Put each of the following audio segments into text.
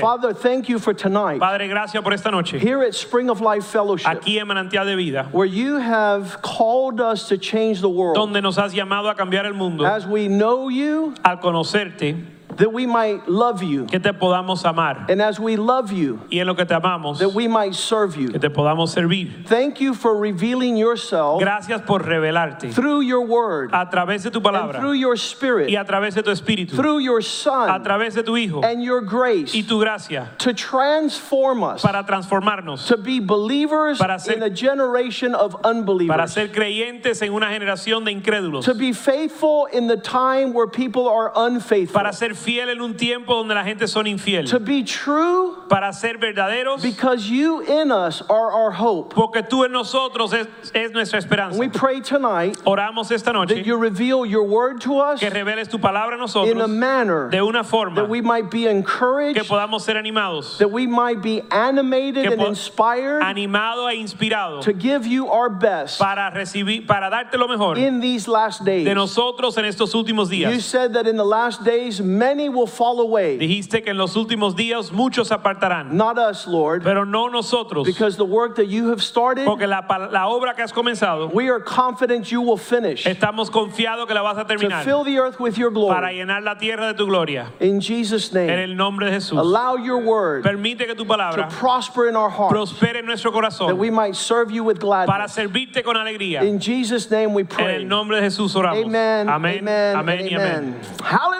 Father, thank you for tonight. Padre, gracias por esta noche. Here at Spring of Life Fellowship, Aquí en Manantial de Vida, where you have called us to change the world. donde nos has llamado a cambiar el mundo, As we know you, al conocerte, that we might love you. que te podamos amar. And as we love you, Y en lo que te amamos, that we might serve you. que te podamos servir. Thank you for revealing yourself Gracias por revelarte through your word a través de tu palabra. and through your spirit, y a través de tu espíritu, through your son. a través de tu Hijo and your grace y tu gracia to transform us para transformarnos, to be believers Para ser- in a generation of unbelievers. para ser creyentes en una generación de incrédulos, To be faithful in the time where people are unfaithful. para ser fiel en un tiempo donde la gente son infiel, To be true para ser verdaderos, because you in us are our hope. porque tú en nosotros es, es nuestra esperanza. We pray tonight Oramos esta noche that you reveal your word to us que reveles tu palabra a in a nosotros manner de una forma that we might be que encouraged, podamos ser animados, that we might be animated Que and inspired animados e inspirados to give you our best para recibir, para darte lo mejor in these last days. de nosotros en estos últimos You días. said that in the last days many will fall away. Dijiste que en los últimos días muchos se apartarán, Not us, Lord, pero no nosotros, because the work that you have started, porque la, la obra que has comenzado, we are confident you will finish estamos confiados que la vas a terminar. to fill the earth with your glory. para llenar la tierra de tu gloria. In Jesus' name. En el nombre de Jesús. allow your word Permite que tu to palabra prosper in our hearts, prospere en nuestro corazón. that we might serve you with gladness. para servirte con alegría. In Jesus' name we pray. En el nombre de Jesús oramos. Amen. Amén. Amen. Amén amen. amén. Hallelujah.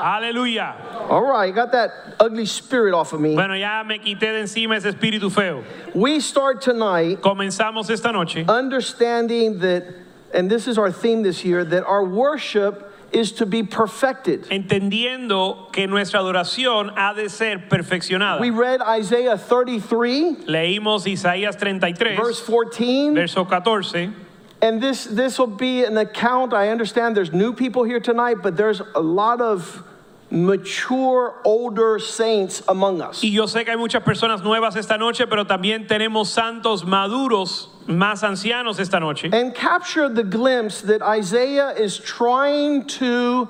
Aleluya. All right, got that ugly spirit off of me. Bueno, ya me quité de encima ese espíritu feo. We start tonight Comenzamos esta noche understanding that, and this is our theme this year, that our worship is to be perfected. entendiendo que nuestra adoración ha de ser perfeccionada. We read Isaiah 33, Leímos Isaías 33, verse 14, verso 14. and this this will be an account. I understand there's new people here tonight, but there's a lot of mature, older saints among us. Y yo sé que hay muchas personas nuevas esta noche, pero también tenemos santos maduros, más ancianos esta noche. And capture the glimpse that Isaiah is trying to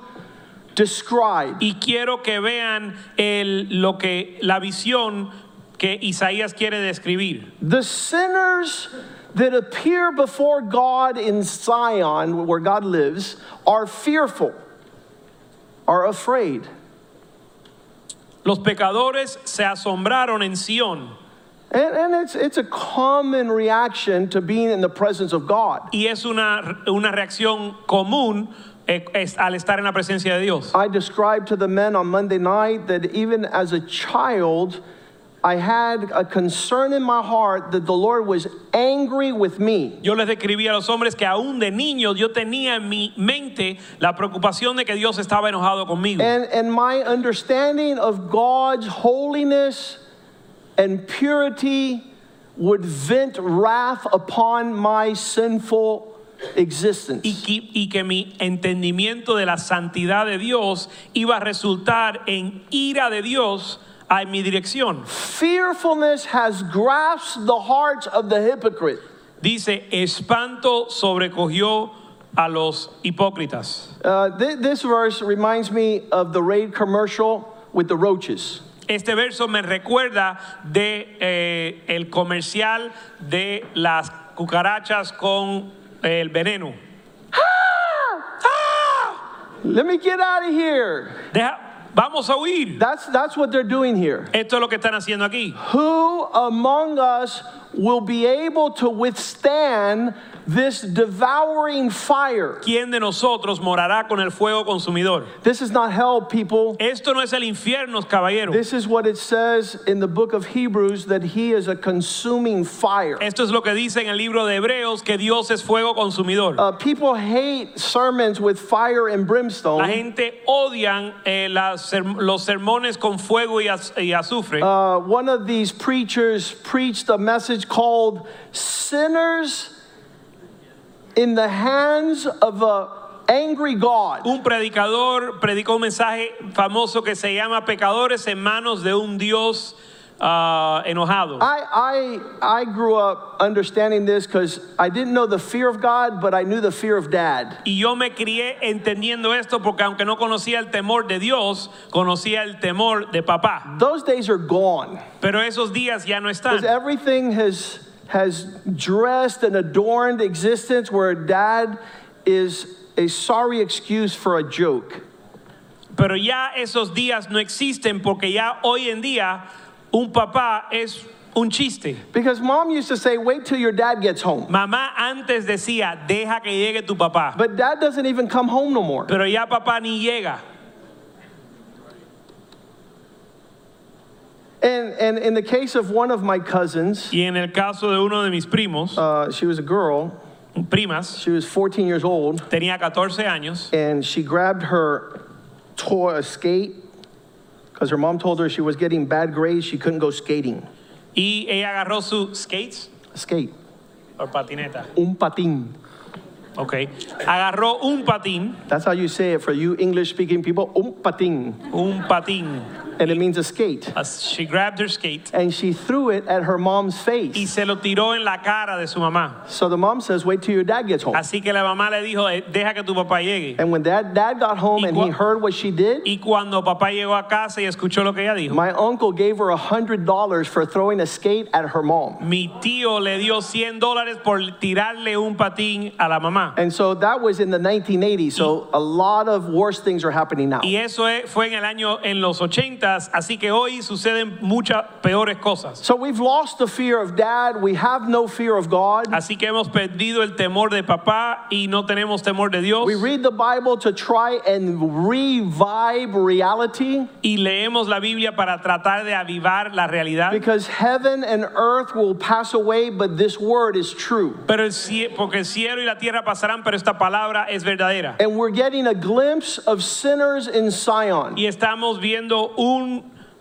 describe. Y quiero que vean el, lo que la visión que Isaías quiere describir. The sinners that appear before God in Zion, where God lives, are fearful, are afraid. Los pecadores se asombraron en Sión And, and it's, it's a common reaction to being in the presence of God. y es una, una reacción común eh, es- al estar en la presencia de Dios. I described to the men on Monday night that even as a child, I had a concern in my heart that the Lord was angry with me. Yo les describí a los hombres que aún de niños yo tenía en mi mente la preocupación de que Dios estaba enojado conmigo. And, and my understanding of God's holiness and purity would vent wrath upon my sinful existence. y que, y que mi entendimiento de la santidad de Dios iba a resultar en ira de Dios a mi dirección. Fearfulness has grasped the hearts of the hypocrite. Dice, espanto sobrecogió a los hipócritas. Uh, thi- this verse reminds me of the Raid commercial with the roaches. Este verso me recuerda de eh, el comercial de las cucarachas con el veneno. Let me get out of here. Deja- vamos a huir. That's, that's what they're doing here. Esto es lo que están haciendo aquí. Who among us will be able to withstand this devouring fire? ¿Quién de nosotros morará con el fuego consumidor? This is not hell, people. Esto no es el infierno, caballero. This is what it says in the book of Hebrews that he is a consuming fire. Esto es lo que dice en el libro de Hebreos que Dios es fuego consumidor. Uh, people hate sermons with fire and brimstone. La gente odian eh, las los sermones con fuego y, az- y azufre. Uh, one of these preachers preached a message called Sinners in the Hands of a Angry God. un predicador predicó un mensaje famoso que se llama Pecadores en manos de un Dios ah, enojado. I, I, I grew up understanding this because I didn't know the fear of God, but I knew the fear of dad. Y yo me crié entendiendo esto porque aunque no conocía el temor de Dios, conocía el temor de papá. Those days are gone. Pero esos días ya no están. Because everything has has dressed and adorned existence where dad is a sorry excuse for a joke. Pero ya esos días no existen porque ya hoy en día un papá es un chiste. Because mom used to say, wait till your dad gets home. Mamá antes decía, deja que llegue tu papá. But dad doesn't even come home no more. Pero ya papá ni llega. And, and in the case of one of my cousins, Y en el caso de uno de mis primos, uh, she was a girl, primas, she was 14 years old, tenía 14 años and she grabbed her toy, a skate, because her mom told her she was getting bad grades, she couldn't go skating. y ella agarró su skates skate, o patineta. un patín. Ok. Agarró un patín, That's how you say it for you English speaking people, un patín. un patín. And it means a skate. As She grabbed her skate And she threw it at her mom's y face. se lo tiró en la cara de su mamá. So the mom says, wait till your dad gets home. Así que la mamá le dijo, "Eh, deja que tu papá llegue. And when dad, dad got home and he heard what she did, Y cuando papá llegó a casa y escuchó lo que ella dijo, my uncle gave her a $100 for throwing a skate at her mom. mi tío le dio 100 dólares por tirarle un patín a la mamá. And so that was in the 1980s. So a lot of worse things are happening now. Y eso es- fue en el año en los 80s, así que hoy suceden muchas peores cosas. So we've lost the fear of dad. We have no fear of God. Así que hemos perdido el temor de papá y no tenemos temor de Dios. We read the Bible to try and revive reality Y leemos la Biblia para tratar de avivar la realidad. because heaven and earth will pass away, but this word is true. Pero el porque el cielo y la tierra pasarán, pero esta palabra es verdadera. And we're getting a glimpse of sinners in Zion. Y estamos viendo un,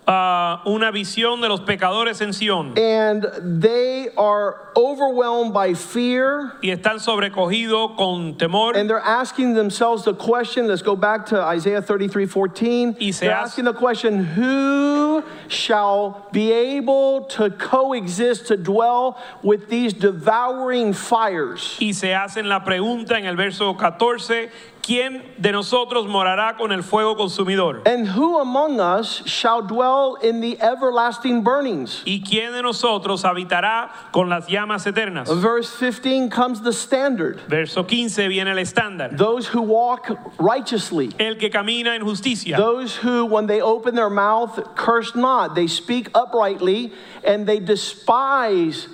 ah, una visión de los pecadores en Sión. And they are overwhelmed by fear. Y están sobrecogidos con temor. And they're asking themselves the question. Let's go back to Isaiah 33 14. Y se They're hace- asking the question Who shall be able to coexist, to dwell with these devouring fires? Y se hacen la pregunta en el verso 14, ¿quién de nosotros morará con el fuego consumidor? And who among us shall dwell in the everlasting burnings? ¿Y quién de nosotros habitará con las llamas eternas? Verse 15 comes the standard Verso 15 viene el estándar. those who walk righteously. El que camina en justicia. Those who, when they open their mouth, curse not. They speak uprightly and they despise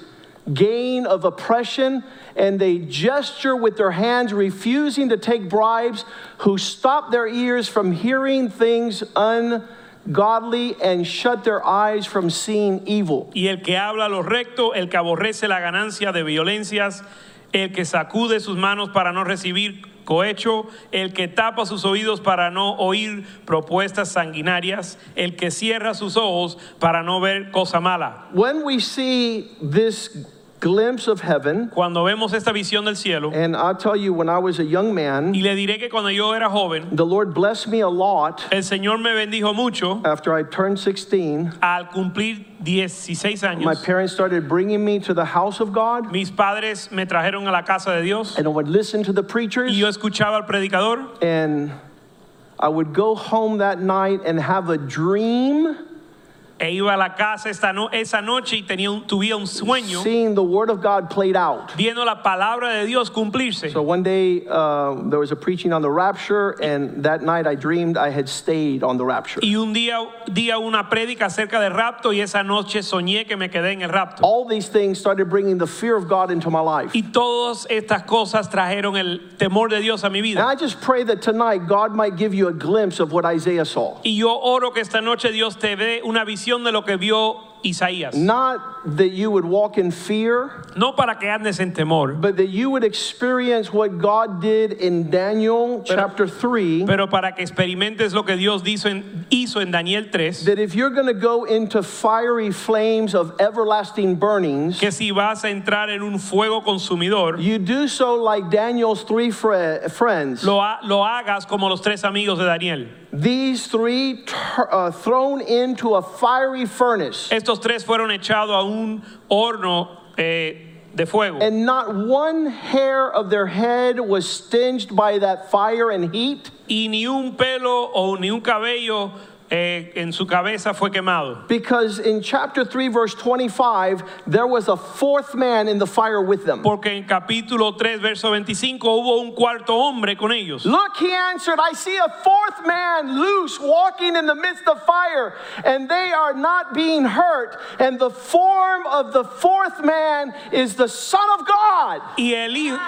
gain of oppression and they gesture with their hands, refusing to take bribes, who stop their ears from hearing things ungodly and shut their eyes from seeing evil. Y el que habla lo recto, el que aborrece la ganancia de violencias, el que sacude sus manos para no recibir cohecho, el que tapa sus oídos para no oír propuestas sanguinarias, el que cierra sus ojos para no ver cosa mala. When we see this glimpse of heaven, Cuando vemos esta visión del cielo, and I'll tell you, when I was a young man, y le diré que cuando yo era joven, the Lord blessed me a lot el Señor me bendijo mucho after I turned 16. al cumplir 16 años, My parents started bringing me to the house of God, Mis padres me trajeron a la casa de Dios and I would listen to the preachers, y yo escuchaba al predicador and I would go home that night and have a dream E iba a la casa esta no- esa noche y tenía un, tuvía un sueño seeing the word of God played out. viendo la palabra de Dios cumplirse. So one day uh, there was a preaching on the rapture, and that night I dreamed I had stayed on the rapture. Y un día, día una prédica acerca del rapto y esa noche soñé que me quedé en el rapto. All these things started bringing the fear of God into my life. Y todas estas cosas trajeron el temor de Dios a mi And vida. I just pray that tonight God might give you a glimpse of what Isaiah saw. Y yo oro que esta noche Dios te dé una visión de lo que vio Isaías. That you would walk in fear, No para que andes en temor, but that you would experience what God did in Daniel chapter 3. pero para que experimentes lo que Dios hizo en, hizo en Daniel 3. That if you're going to go into fiery flames of everlasting burnings, Que si vas a entrar en un fuego consumidor, you do so like Daniel's three fri- friends. lo, ha- lo hagas como los tres amigos de Daniel. These three uh, thrown into a fiery furnace, Estos tres fueron echados a un horno eh, de fuego. and not one hair of their head was singed by that fire and heat. y ni un pelo o ni un cabello eh, en su cabeza fue quemado. Because in chapter 3, verse 25, there was a fourth man in the fire with them. Porque en capítulo 3, verso 25, hubo un cuarto hombre con ellos. Look, he answered, I see a fourth man loose walking in the midst of fire, and they are not being hurt. And the form of the fourth man is the Son of God. Y, el hijo-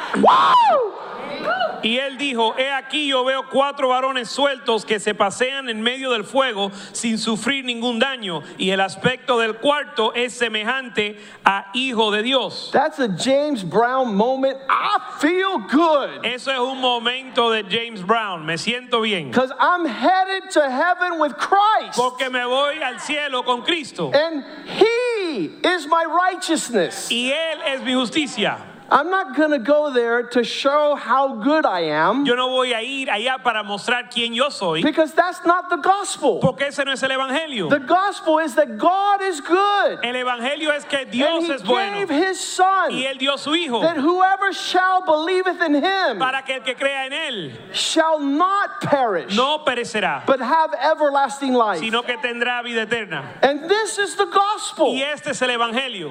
y él dijo, he aquí yo veo cuatro varones sueltos que se pasean en medio del fuego sin sufrir ningún daño. Y el aspecto del cuarto es semejante a hijo de Dios. That's a James Brown moment. I feel good Eso es un momento de James Brown. Me siento bien. because I'm headed to heaven with Christ, Porque me voy al cielo con Cristo. and He is my righteousness. Y Él es mi justicia. I'm not going to go there to show how good I am Yo no voy a ir allá para mostrar quién yo soy, because that's not the gospel. porque ese no es el evangelio. The gospel is that God is good. El evangelio es que And Dios he es bueno gave his son y él dio su hijo that whoever shall believeth in him para que el que crea en él shall not perish no perecerá, but have everlasting life. sino que tendrá vida eterna. And this is the gospel. Y este es el evangelio.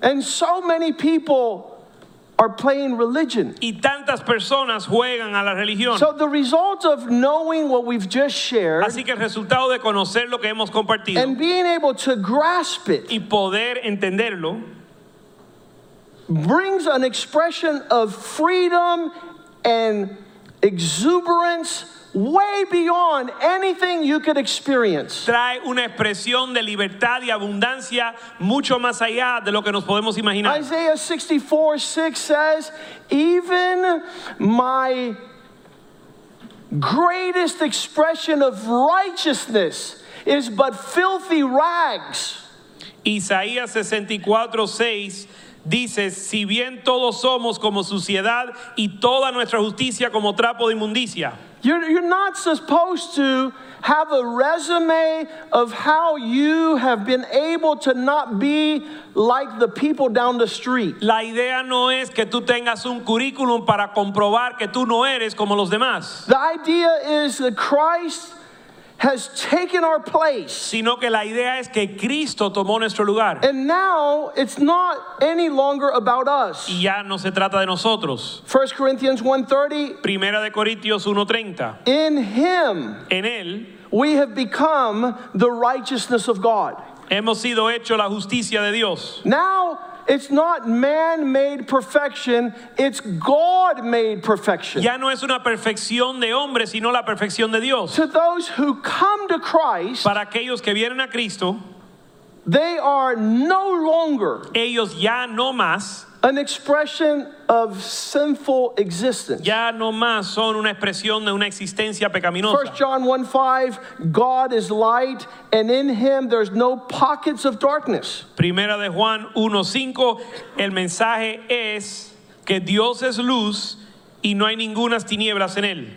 And so many people are playing religion. Y tantas personas juegan a la religión. So the result of knowing what we've just shared Así que el resultado de conocer lo que hemos compartido and being able to grasp it y poder entenderlo brings an expression of freedom and exuberance way beyond anything you could experience. trae una expresión de libertad y abundancia mucho más allá de lo que nos podemos imaginar. Isaiah 64 6 says, Even my greatest expression of righteousness is but filthy rags. Isaías 64, 6 dice, si bien todos somos como suciedad y toda nuestra justicia como trapo de inmundicia. You're, you're not supposed to have a resume of how you have been able to not be like the people down the street. La idea no es que tú tengas un currículum para comprobar que tú no eres como los demás, The idea is that Christ has taken our place. sino que la idea es que Cristo tomó nuestro lugar. And now it's not any longer about us. Y ya no se trata de nosotros. 1 Corinthians 1:30 Primera de Corintios 1:30. In him En él we have become the righteousness of God. hemos sido hecho la justicia de Dios. Now it's not man-made perfection, it's God-made perfection. Ya no es una perfección de hombre, sino la perfección de Dios. To those who come to Christ, Para aquellos que vienen a Cristo, they are no longer ellos ya no más, an expression of sinful existence. ya no más son una expresión de una existencia 1 pecaminosa. John 1 5, God is light, and in him there's no pockets of darkness. Primera de Juan 1:5, el mensaje es que Dios es luz y no hay ningunas tinieblas en él.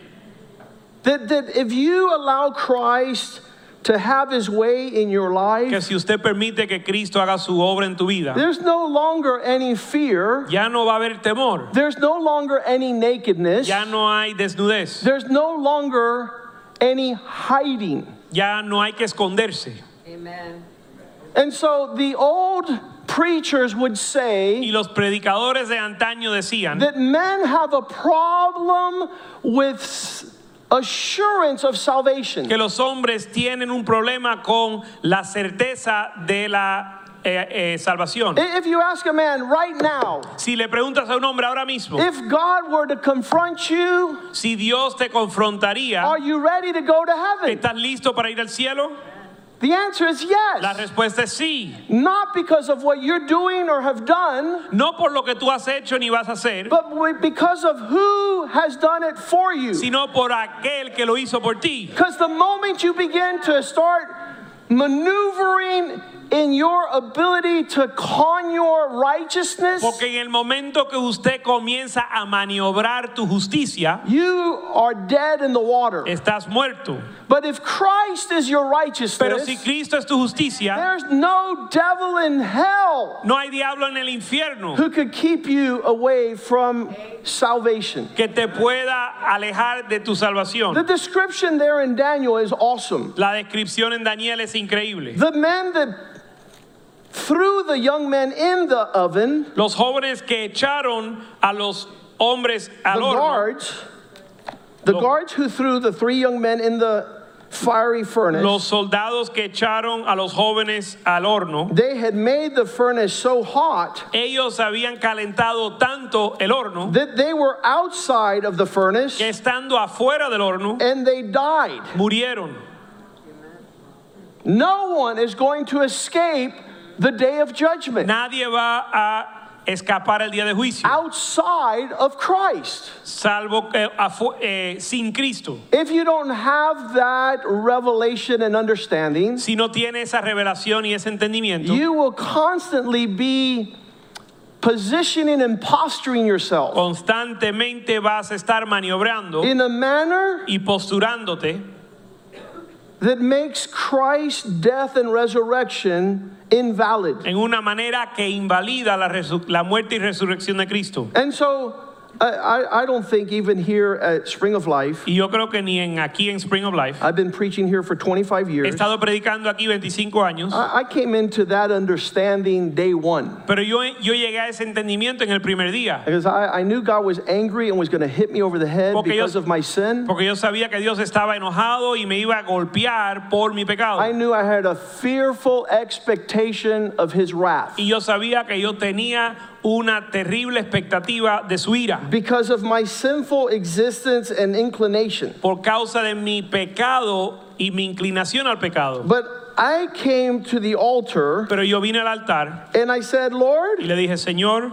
That, that if you allow Christ to have his way in your life, Que life, si usted permite que Cristo haga su obra en tu vida, there's no longer any fear, ya no va a haber temor, there's no longer any nakedness, ya no hay desnudez, there's no longer any hiding. ya no hay que esconderse. Amen. And so the old preachers would say Y say los predicadores de antaño decían that men have a problem with assurance of salvation. que los hombres tienen un problema con la certeza de la eh, eh, salvación. If you ask a man right now, Si le preguntas a un hombre ahora mismo, if God were to confront you, si Dios te confrontaría, are you ready to go to heaven? ¿estás listo para ir al cielo? The answer is yes. La respuesta es sí. Not because of what you're doing or have done, No por lo que tú has hecho ni vas a hacer, but because of who has done it for you. sino por aquel que lo hizo por ti. Because the moment you begin to start maneuvering in your ability to con your righteousness, Porque en el momento que usted comienza a maniobrar tu justicia, you are dead in the water. estás muerto. But if Christ is your righteousness, Pero si Cristo es tu justicia, there's no devil in hell no hay diablo en el infierno who could keep you away from salvation. que te pueda alejar de tu salvación. The description there in Daniel is awesome. La descripción en Daniel es increíble. The men that threw the young men in the oven, Los jóvenes que echaron a los hombres the al horno, guards, the Lo- guards who threw the three young men in the fiery furnace, los soldados que echaron a los jóvenes al horno, they had made the furnace so hot ellos habían calentado tanto el horno that they were outside of the furnace que estando afuera del horno and they died. murieron. No one is going to escape the day of judgment Nadie va a escapar el día de juicio, outside of Christ. salvo eh, sin Cristo. If you don't have that revelation and understanding, Si no tiene esa revelación y ese entendimiento, you will constantly be positioning and posturing yourself constantemente vas a estar maniobrando in a manner y posturándote that makes Christ's death and resurrection invalid. en una manera que invalida la, la muerte y resurrección de Cristo. And so I, I, I don't think even here at Spring of Life, Y yo creo que ni en aquí en Spring of Life, I've been preaching here for 25 he years. estado predicando aquí 25 años, I I came into that understanding day one pero yo, yo llegué a ese entendimiento en el primer día, because I, I knew God was angry and was going to hit me over the head Porque yo- because of my sin. porque yo sabía que Dios estaba enojado y me iba a golpear por mi pecado. I knew I had a fearful expectation of his wrath Y yo sabía que yo tenía una terrible expectativa de su ira because of my sinful existence and inclination. por causa de mi pecado y mi inclinación al pecado. But I came to the altar Pero yo vine al altar and I said, Lord, y le dije, Señor,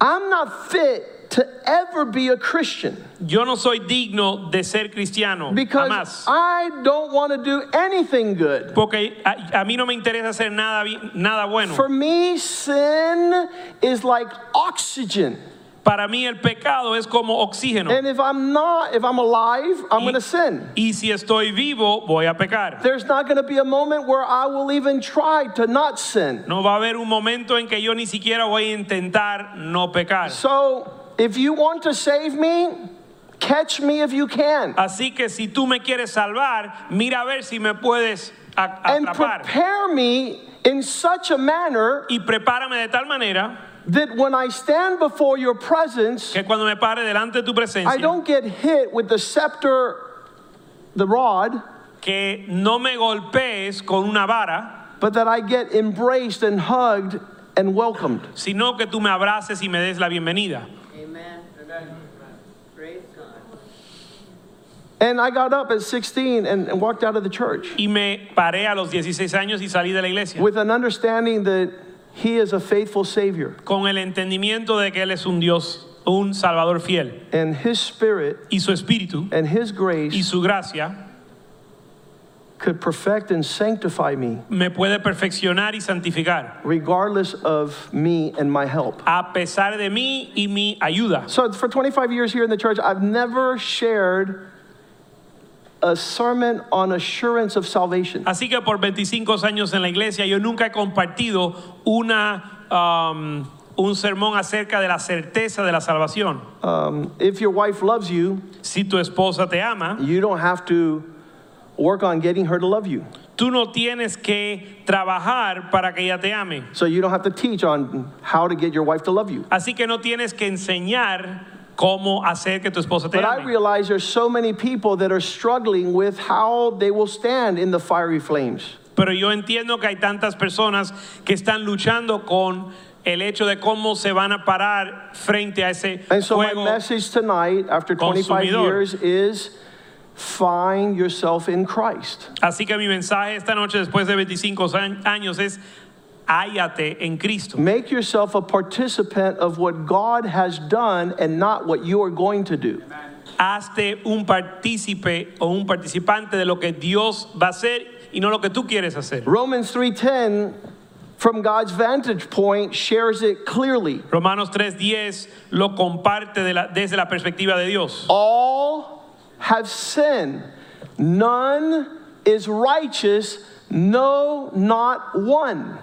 I'm not fit to ever be a Christian yo no soy digno de ser cristiano because jamás. I don't want to do anything good. Porque a, a mí no me interesa hacer nada, nada bueno. For me, sin is like oxygen. Para mí el pecado es como oxígeno. And if I'm not, if I'm alive, I'm going to sin. Y si estoy vivo, voy a pecar. There's not going to be a moment where I will even try to not sin. No va a haber un momento en que yo ni siquiera voy a intentar no pecar. So, if you want to save me, catch me if you can. Así que si tú me quieres salvar, mira a ver si me puedes a- And atrapar. prepare me in such a manner Y prepárame de tal manera that when I stand before your presence, que cuando me pare delante de tu presencia, I don't get hit with the scepter, the rod, que no me golpees con una vara, but that I get embraced and hugged and welcomed. sino que tú me abraces y me des la bienvenida. Amen. Praise God. And I got up at 16 and, and walked out of the church Y me paré a los 16 años y salí de la iglesia with an understanding that He is a faithful Savior con el entendimiento de que Él es un Dios, un Salvador fiel. and His Spirit Y su espíritu and His y grace su gracia could perfect and sanctify me me puede perfeccionar y santificar regardless of me and my help. a pesar de mí y mi ayuda. So, for 25 years here in the church, I've never shared a sermon on assurance of salvation. Así que por 25 años en la iglesia yo nunca he compartido una, um, un sermón acerca de la certeza de la salvación. Um, if your wife loves you, Si tu esposa te ama, you don't have to work on getting her to love you. Tú no tienes que trabajar para que ella te ame. So you don't have to teach on how to get your wife to love you. Así que no tienes que enseñar cómo hacer que tu esposa te But I ame. realize there's so many people that are struggling with how they will stand in the fiery flames. Pero yo entiendo que hay tantas personas que están luchando con el hecho de cómo se van a parar frente a ese And so my fuego. message tonight, after 25 consumidor. years, is find yourself in Christ. Así que mi mensaje esta noche, después de 25 añ- años, es hállate en Cristo. Make yourself a participant of what God has done and not what you are going to do. Hazte un partícipe o un participante de lo que Dios va a hacer y no lo que tú quieres hacer. Romans 3:10 from God's vantage point shares it clearly. Romanos 3:10 lo comparte de la- desde la perspectiva de Dios. All have sinned. None is righteous, no not one.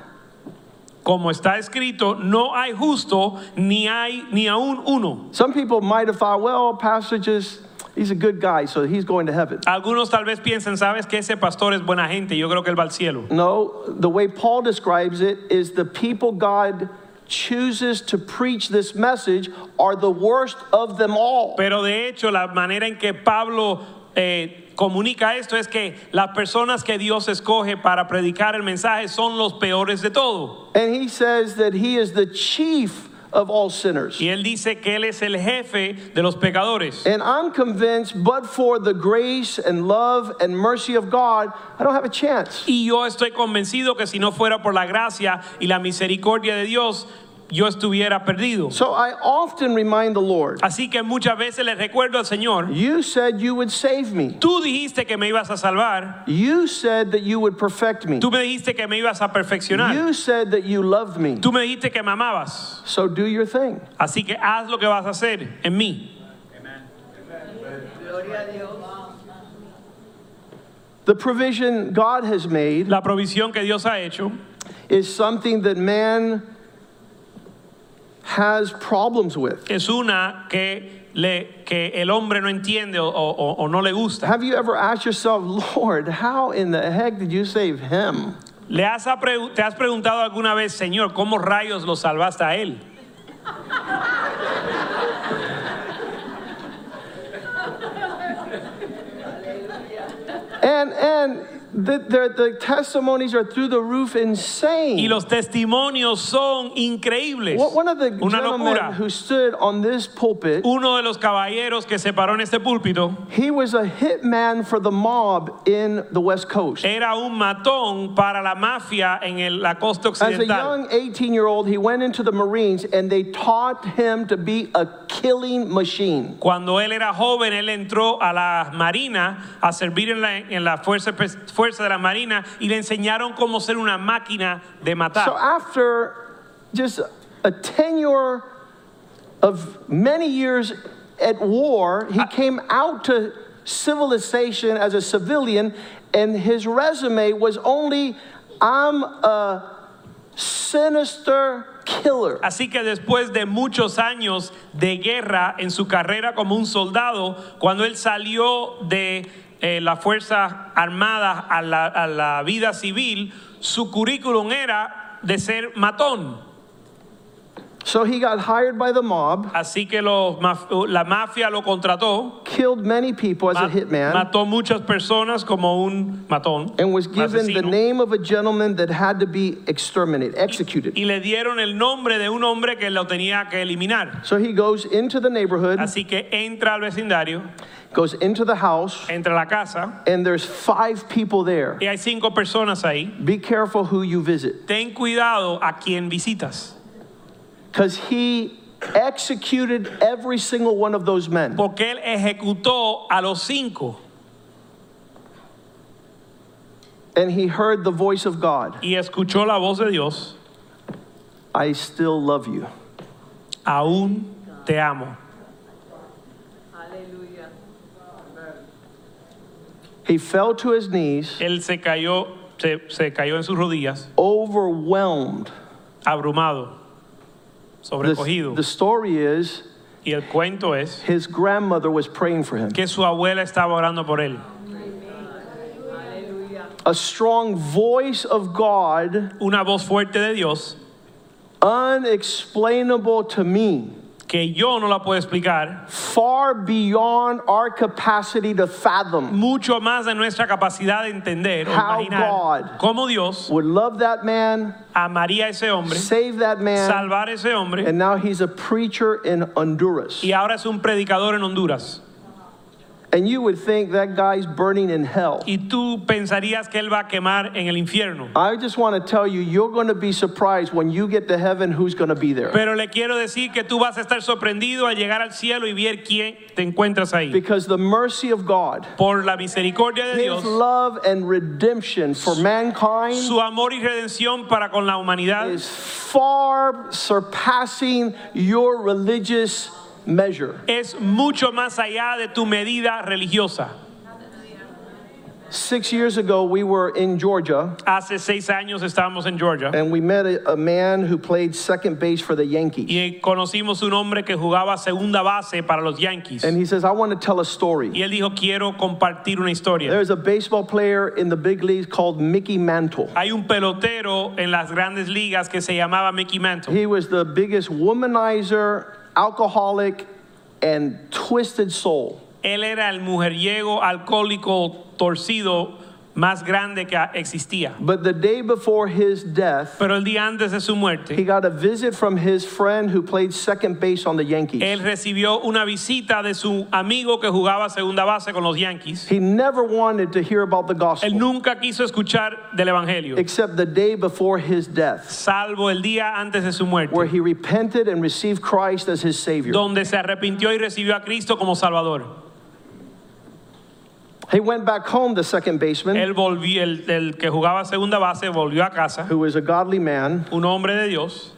Como está escrito, no hay justo ni hay ni aún uno. Some people might have thought, well, just he's a good guy, so he's going to heaven. Algunos tal vez piensen, sabes que ese pastor es buena gente, yo creo que él va al cielo. No, the way Paul describes it is the people God chooses to preach this message are the worst of them all. Pero de hecho, la manera en que Pablo eh, comunica esto es que las personas que Dios escoge para predicar el mensaje son los peores de todo. And he says that he is the chief of all sinners. Y él dice que él es el jefe de los pecadores. And I'm convinced, but for the grace and love and mercy of God, I don't have a chance. Y yo estoy convencido que si no fuera por la gracia y la misericordia de Dios, yo estuviera perdido. So I often remind the Lord, Así que muchas veces le recuerdo al Señor, You said you would save me. tú dijiste que me ibas a salvar, You said that you would perfect me. tú me dijiste que me ibas a perfeccionar, You said that you loved me. tú me dijiste que me amabas. So do your thing. Así que haz lo que vas a hacer en mí. Gloria a Dios. The provision God has made La provisión que Dios ha hecho is something that man has problems with. es una que, le, que el hombre no entiende o, o- o no le gusta. Have you ever asked yourself, Lord, how in the heck did you save him? ¿Le has ¿Te has preguntado alguna vez, Señor, cómo rayos lo salvaste a él? And and the, the, the testimonies are through the roof insane. Y los testimonios son increíbles. One of the Una gentlemen locura. who stood on this pulpit, Uno de los caballeros que se paró en este púlpito he was a hitman for the mob in the West Coast. era un matón para la mafia en el- la costa As a occidental. young 18 year old, he went into the Marines and they taught him to be a killing machine. Cuando él era joven, él entró a la marina a servir en la, en la fuerza, fuerza de la marina y le enseñaron cómo ser una máquina de So matar. after just a tenure of many years at war, he came out to civilization as a civilian, and his resume was only, I'm a sinister killer. Así que después de muchos años de guerra en su carrera como un soldado, cuando él salió de eh, la Fuerza Armada a la, a la vida civil, su currículum era de ser matón. So he got hired by the mob, Así que maf- la mafia lo contrató, killed many people as a ma- hitman, mató muchas personas como un matón and was given the asesino, name of a gentleman that had to be exterminated, executed. y le dieron el nombre de un hombre que lo tenía que eliminar. So he goes into the neighborhood, Así que entra al vecindario, goes into the house, entra a la casa and there's five people there. y hay cinco personas ahí. Be careful who you visit. Ten cuidado a quien visitas, Because he executed every single one of those men. porque él ejecutó a los cinco And he heard the voice of God y escuchó la voz de Dios. I still love you. Aún te amo. He fell to his knees, Él se cayó, se, se cayó en sus rodillas, overwhelmed. abrumado, The, sobrecogido. the story is Y el cuento es his grandmother was praying for him. que su abuela estaba orando por él. A strong voice of God, una voz fuerte de Dios unexplainable to me, que yo no la puedo explicar, far beyond our capacity to fathom. mucho más de nuestra capacidad de entender o How imaginar God cómo Dios Would love that man, amaría a ese hombre, save that man, salvar a ese hombre, and now he's a preacher in Honduras. y ahora es un predicador en Honduras. And you would think that guy's burning in hell. Y tú pensarías que él va a quemar en el infierno. I just want to tell you, you're going to be surprised when you get to heaven who's going to be there. Pero le quiero decir que tú vas a estar sorprendido al llegar al cielo y ver quién te encuentras ahí. Because the mercy of God, Por la misericordia de His Dios, love and redemption for mankind su amor y redención para con la humanidad is far surpassing your religious measure. es mucho más allá de tu medida religiosa. Six years ago, we were in Georgia Hace seis años estábamos en Georgia and we met a, a man who played second base for the Yankees. y conocimos un hombre que jugaba segunda base para los Yankees. And he says, I want to tell a story. Y él dijo, quiero compartir una historia. There's a baseball player in the big leagues called Mickey Mantle. Hay un pelotero en las grandes ligas que se llamaba Mickey Mantle. He was the biggest womanizer, alcoholic, and twisted soul. Él era el mujeriego alcohólico torcido más grande que existía. But the day before his death, Pero el día antes de su muerte, he got a visit from his friend who played second base on the Yankees. él recibió una visita de su amigo que jugaba segunda base con los Yankees. He never wanted to hear about the gospel. Él nunca quiso escuchar del Evangelio, except the day before his death, salvo el día antes de su muerte. where he repented and received Christ as his Savior. donde se arrepintió y recibió a Cristo como Salvador. He went back home, the second baseman, Él volvió, el, el que jugaba segunda base volvió a casa, who was a godly man, un hombre de Dios,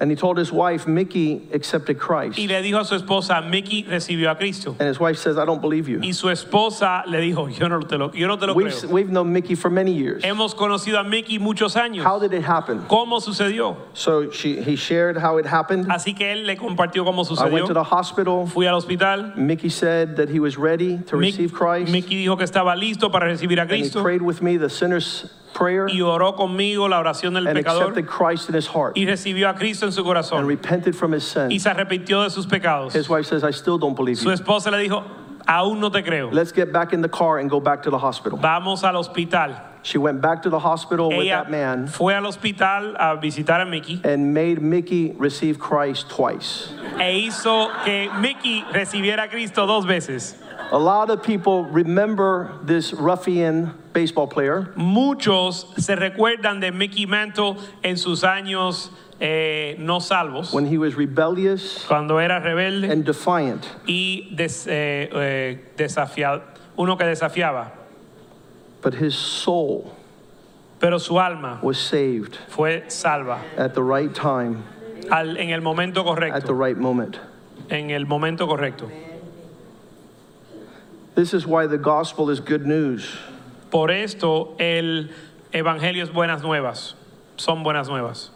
and he told his wife, Mickey accepted Christ. y le dijo a su esposa, Mickey recibió a Cristo. And his wife says, I don't believe you. Y su esposa le dijo, yo no te lo, yo no te lo We've, creo. we've known Mickey for many years. Hemos conocido a Mickey muchos años. How did it happen? ¿Cómo sucedió? So she, he shared how it happened. Así que él le compartió cómo sucedió. I went to the hospital. Fui al hospital. Mickey said that he was ready to Mick- receive Christ. Mickey dijo que estaba listo para recibir a And he prayed with me the sinner's prayer y oró conmigo la oración del and pecador accepted Christ in his heart y recibió a Cristo en su and corazón repented from his y sins. se arrepintió de sus pecados. His wife says, I still don't believe Su you. esposa le dijo, aún no te creo. Let's get back in the car and go back to the hospital. Vamos al hospital. She went back to the hospital with Ella that man fue al hospital a visitar a Mickey and made Mickey receive Christ twice. e hizo que Mickey recibiera a Cristo dos veces. A lot of people remember this ruffian baseball player Muchos se recuerdan de Mickey Mantle en sus años eh, no salvos, when he was rebellious cuando era rebelde and defiant. y des- eh, eh, desafia- uno que desafiaba. But his soul Pero su alma was saved fue salva at the right time, al- en el momento at the correcto. right moment. En el momento correcto. This is why the gospel is good news. Por esto el evangelio es buenas nuevas. Son buenas nuevas.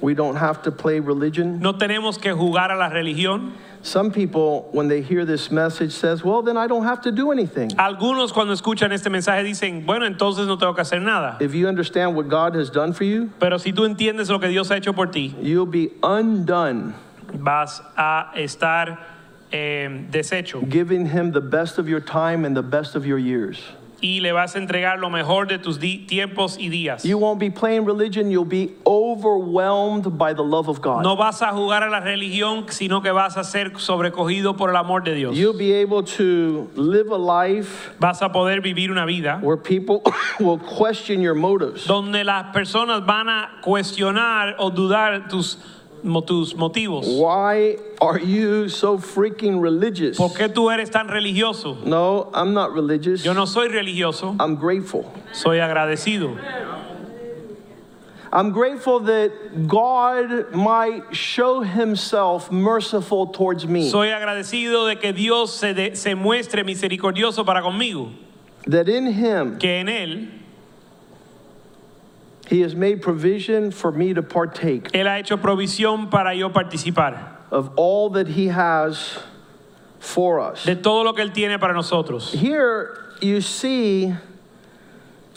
We don't have to play religion. No tenemos que jugar a la religión. Some people, when they hear this message, says, "Well, then I don't have to do anything." Algunos cuando escuchan este mensaje dicen, bueno, entonces no tengo que hacer nada. If you understand what God has done for you, Pero si tú entiendes lo que Dios ha hecho por ti, you'll be undone, vas a estar eh, deshecho giving Him the best of your time and the best of your years. Y le vas a entregar lo mejor de tus tiempos y días. You won't be playing religion, you'll be overwhelmed by the love of God. No vas a jugar a la religión, sino que vas a ser sobrecogido por el amor de Dios. You'll be able to live a life Vas a poder vivir una vida where people will question your motives. donde las personas van a cuestionar o dudar tus, tus motivos. Why are you so freaking religious? ¿Por qué tú eres tan religioso? No, I'm not religious. Yo no soy religioso, I'm grateful. soy agradecido. I'm grateful that God might show himself merciful towards me. Soy agradecido de que Dios se, de- se muestre misericordioso para conmigo, that in him que en Él, he has made provision for me to partake Él ha hecho provisión para yo participar of all that he has for us. de todo lo que Él tiene para nosotros. Here you see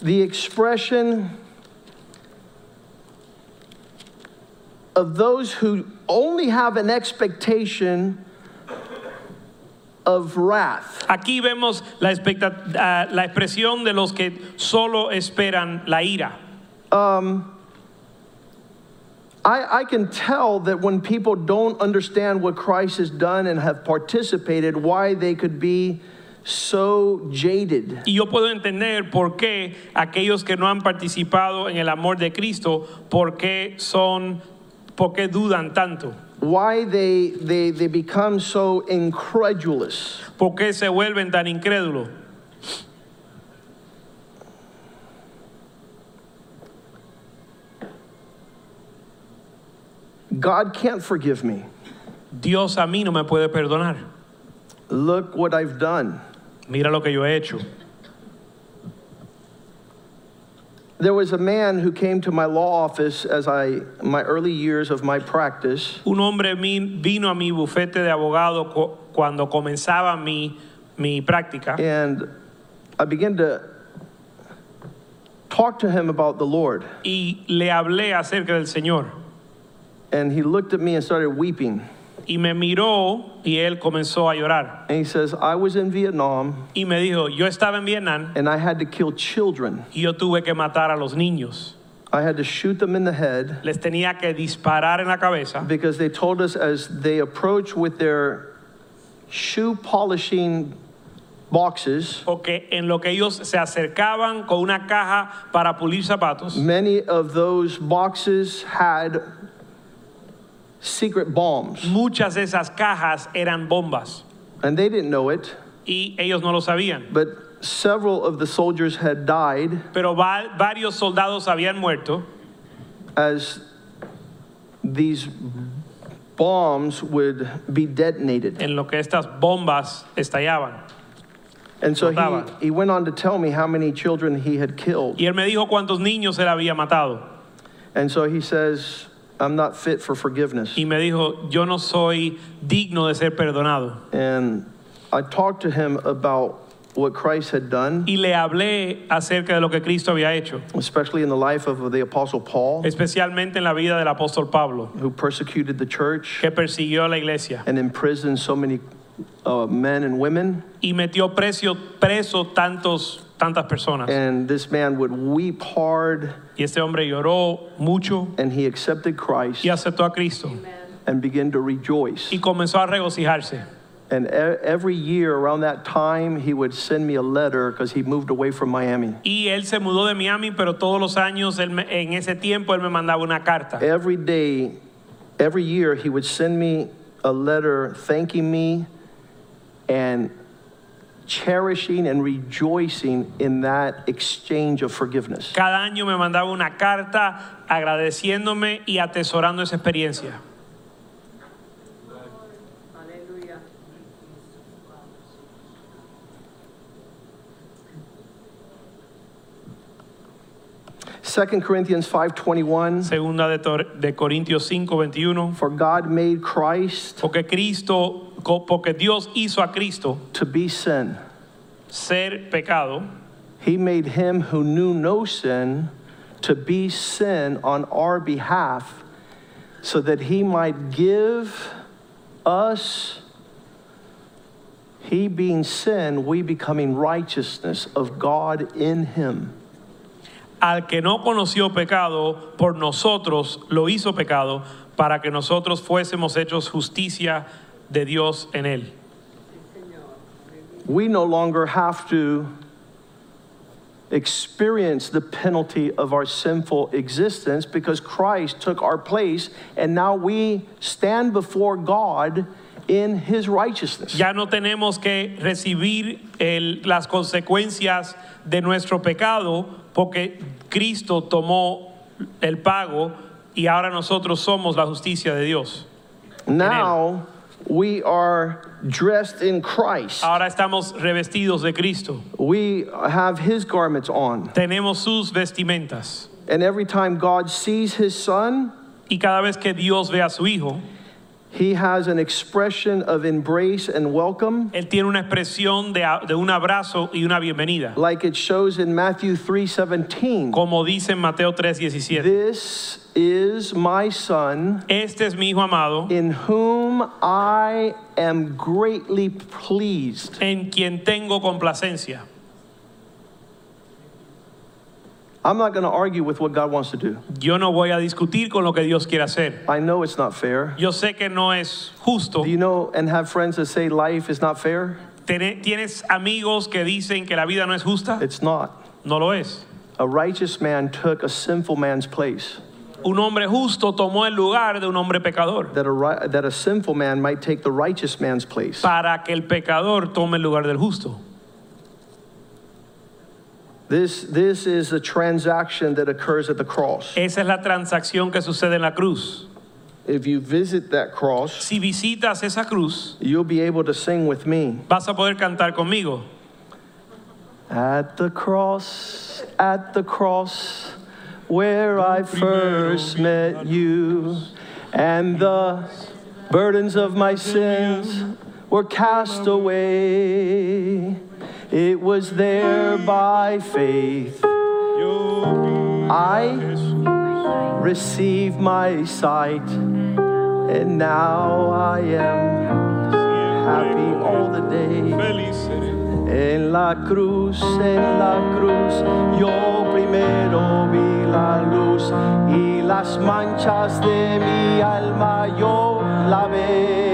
the expression of those who only have an expectation of wrath. Aquí vemos la, expecta- ah, la expresión de los que solo esperan la ira. Um, I, I can tell that when people don't understand what Christ has done and have participated, why they could be so jaded. Y yo puedo entender por qué aquellos que no han participado en el amor de Cristo, por qué son, por qué dudan tanto, Why they, they, they become so incredulous. por qué se vuelven tan incrédulos. God can't forgive me. Dios a mí no me puede perdonar. Look what I've done. Mira lo que yo he hecho. There was a man who came to my law office as I my early years of my practice, Un hombre vino a mi bufete de abogado cuando comenzaba mi, mi práctica and I began to talk to him about the Lord. y le hablé acerca del Señor. And he looked at me and started weeping. Y me miró y él comenzó a llorar. And he says, I was in Vietnam Y me dijo, yo estaba en Vietnam and I had to kill children. y yo tuve que matar a los niños. I had to shoot them in the head Les tenía que disparar en la cabeza because they told us as they approach with their shoe polishing boxes, porque en lo que ellos se acercaban con una caja para pulir zapatos, many of those boxes had secret bombs. muchas de esas cajas eran bombas And they didn't know it, y ellos no lo sabían. but several of the soldiers had died Pero va- varios soldados habían muerto as these bombs would be detonated. en lo que estas bombas estallaban. And so he, he went on to tell me how many children he had killed. Y él me dijo cuántos niños él había matado. And so he says, I'm not fit for forgiveness. Y me dijo, yo no soy digno de ser perdonado. And I talked to him about what Christ had done, Y le hablé acerca de lo que Cristo había hecho, especially in the life of the Apostle Paul, especialmente en la vida del apóstol Pablo, who persecuted the church que persiguió a la iglesia and imprisoned so many uh, men and women. y metió precio, preso tantos, tantas personas. And this man would weep hard, Y este hombre lloró mucho and he accepted Christ y aceptó a Cristo and began to rejoice. y comenzó a regocijarse. And every year around that time, he would send me a letter because he moved away from Miami. Y él se mudó de Miami, pero todos los años, él en ese tiempo, él me mandaba una carta. Every day, every year, he would send me a letter thanking me and cherishing and rejoicing in that exchange of forgiveness. Cada año me mandaba una carta agradeciéndome y atesorando esa experiencia. Second Corinthians 5:21 Segunda de, de Corintios 5, 21. For God made Christ Porque Cristo, porque Dios hizo a Cristo to be sin. ser pecado, He made him who knew no sin to be sin on our behalf so that he might give us he being sin, we becoming righteousness of God in him. al que no conoció pecado, por nosotros lo hizo pecado, para que nosotros fuésemos hechos justicia de Dios en él. We no longer have to experience the penalty of our sinful existence because Christ took our place and now we stand before God in his righteousness. Ya no tenemos que recibir el- las consecuencias de nuestro pecado porque Cristo tomó el pago y ahora nosotros somos la justicia de Dios. Now we are dressed in Christ. Ahora estamos revestidos de Cristo. We have his garments on. Tenemos sus vestimentas. And every time God sees his son, Y cada vez que Dios ve a su Hijo, He has an expression of embrace and welcome, Él tiene una expresión de, de un abrazo y una bienvenida, like it shows in Matthew 3:17. como dice en Mateo 3:17. This is my son Este es mi hijo amado, in whom I am greatly pleased. en quien tengo complacencia. I'm not going to argue with what God wants to do. Yo no voy a discutir con lo que Dios quiere hacer. I know it's not fair. Yo sé que no es justo. Do you know and have friends that say life is not fair? ¿Tienes amigos que dicen que la vida no es justa? It's not. No lo es. A righteous man took a sinful man's place. Un hombre justo tomó el lugar de un hombre pecador That a, that a sinful man might take the righteous man's place. para que el pecador tome el lugar del justo. This, this is a transaction that occurs at the cross. Esa es la transacción que sucede en la cruz. If you visit that cross, Si visitas esa cruz, you'll be able to sing with me. vas a poder cantar conmigo. At the cross, at the cross, where I first met you, and the burdens of my sins were cast away. It was there by faith I received my sight, and now I am happy all the day. En la cruz, en la cruz, yo primero vi la luz y las manchas de mi alma yo lavé.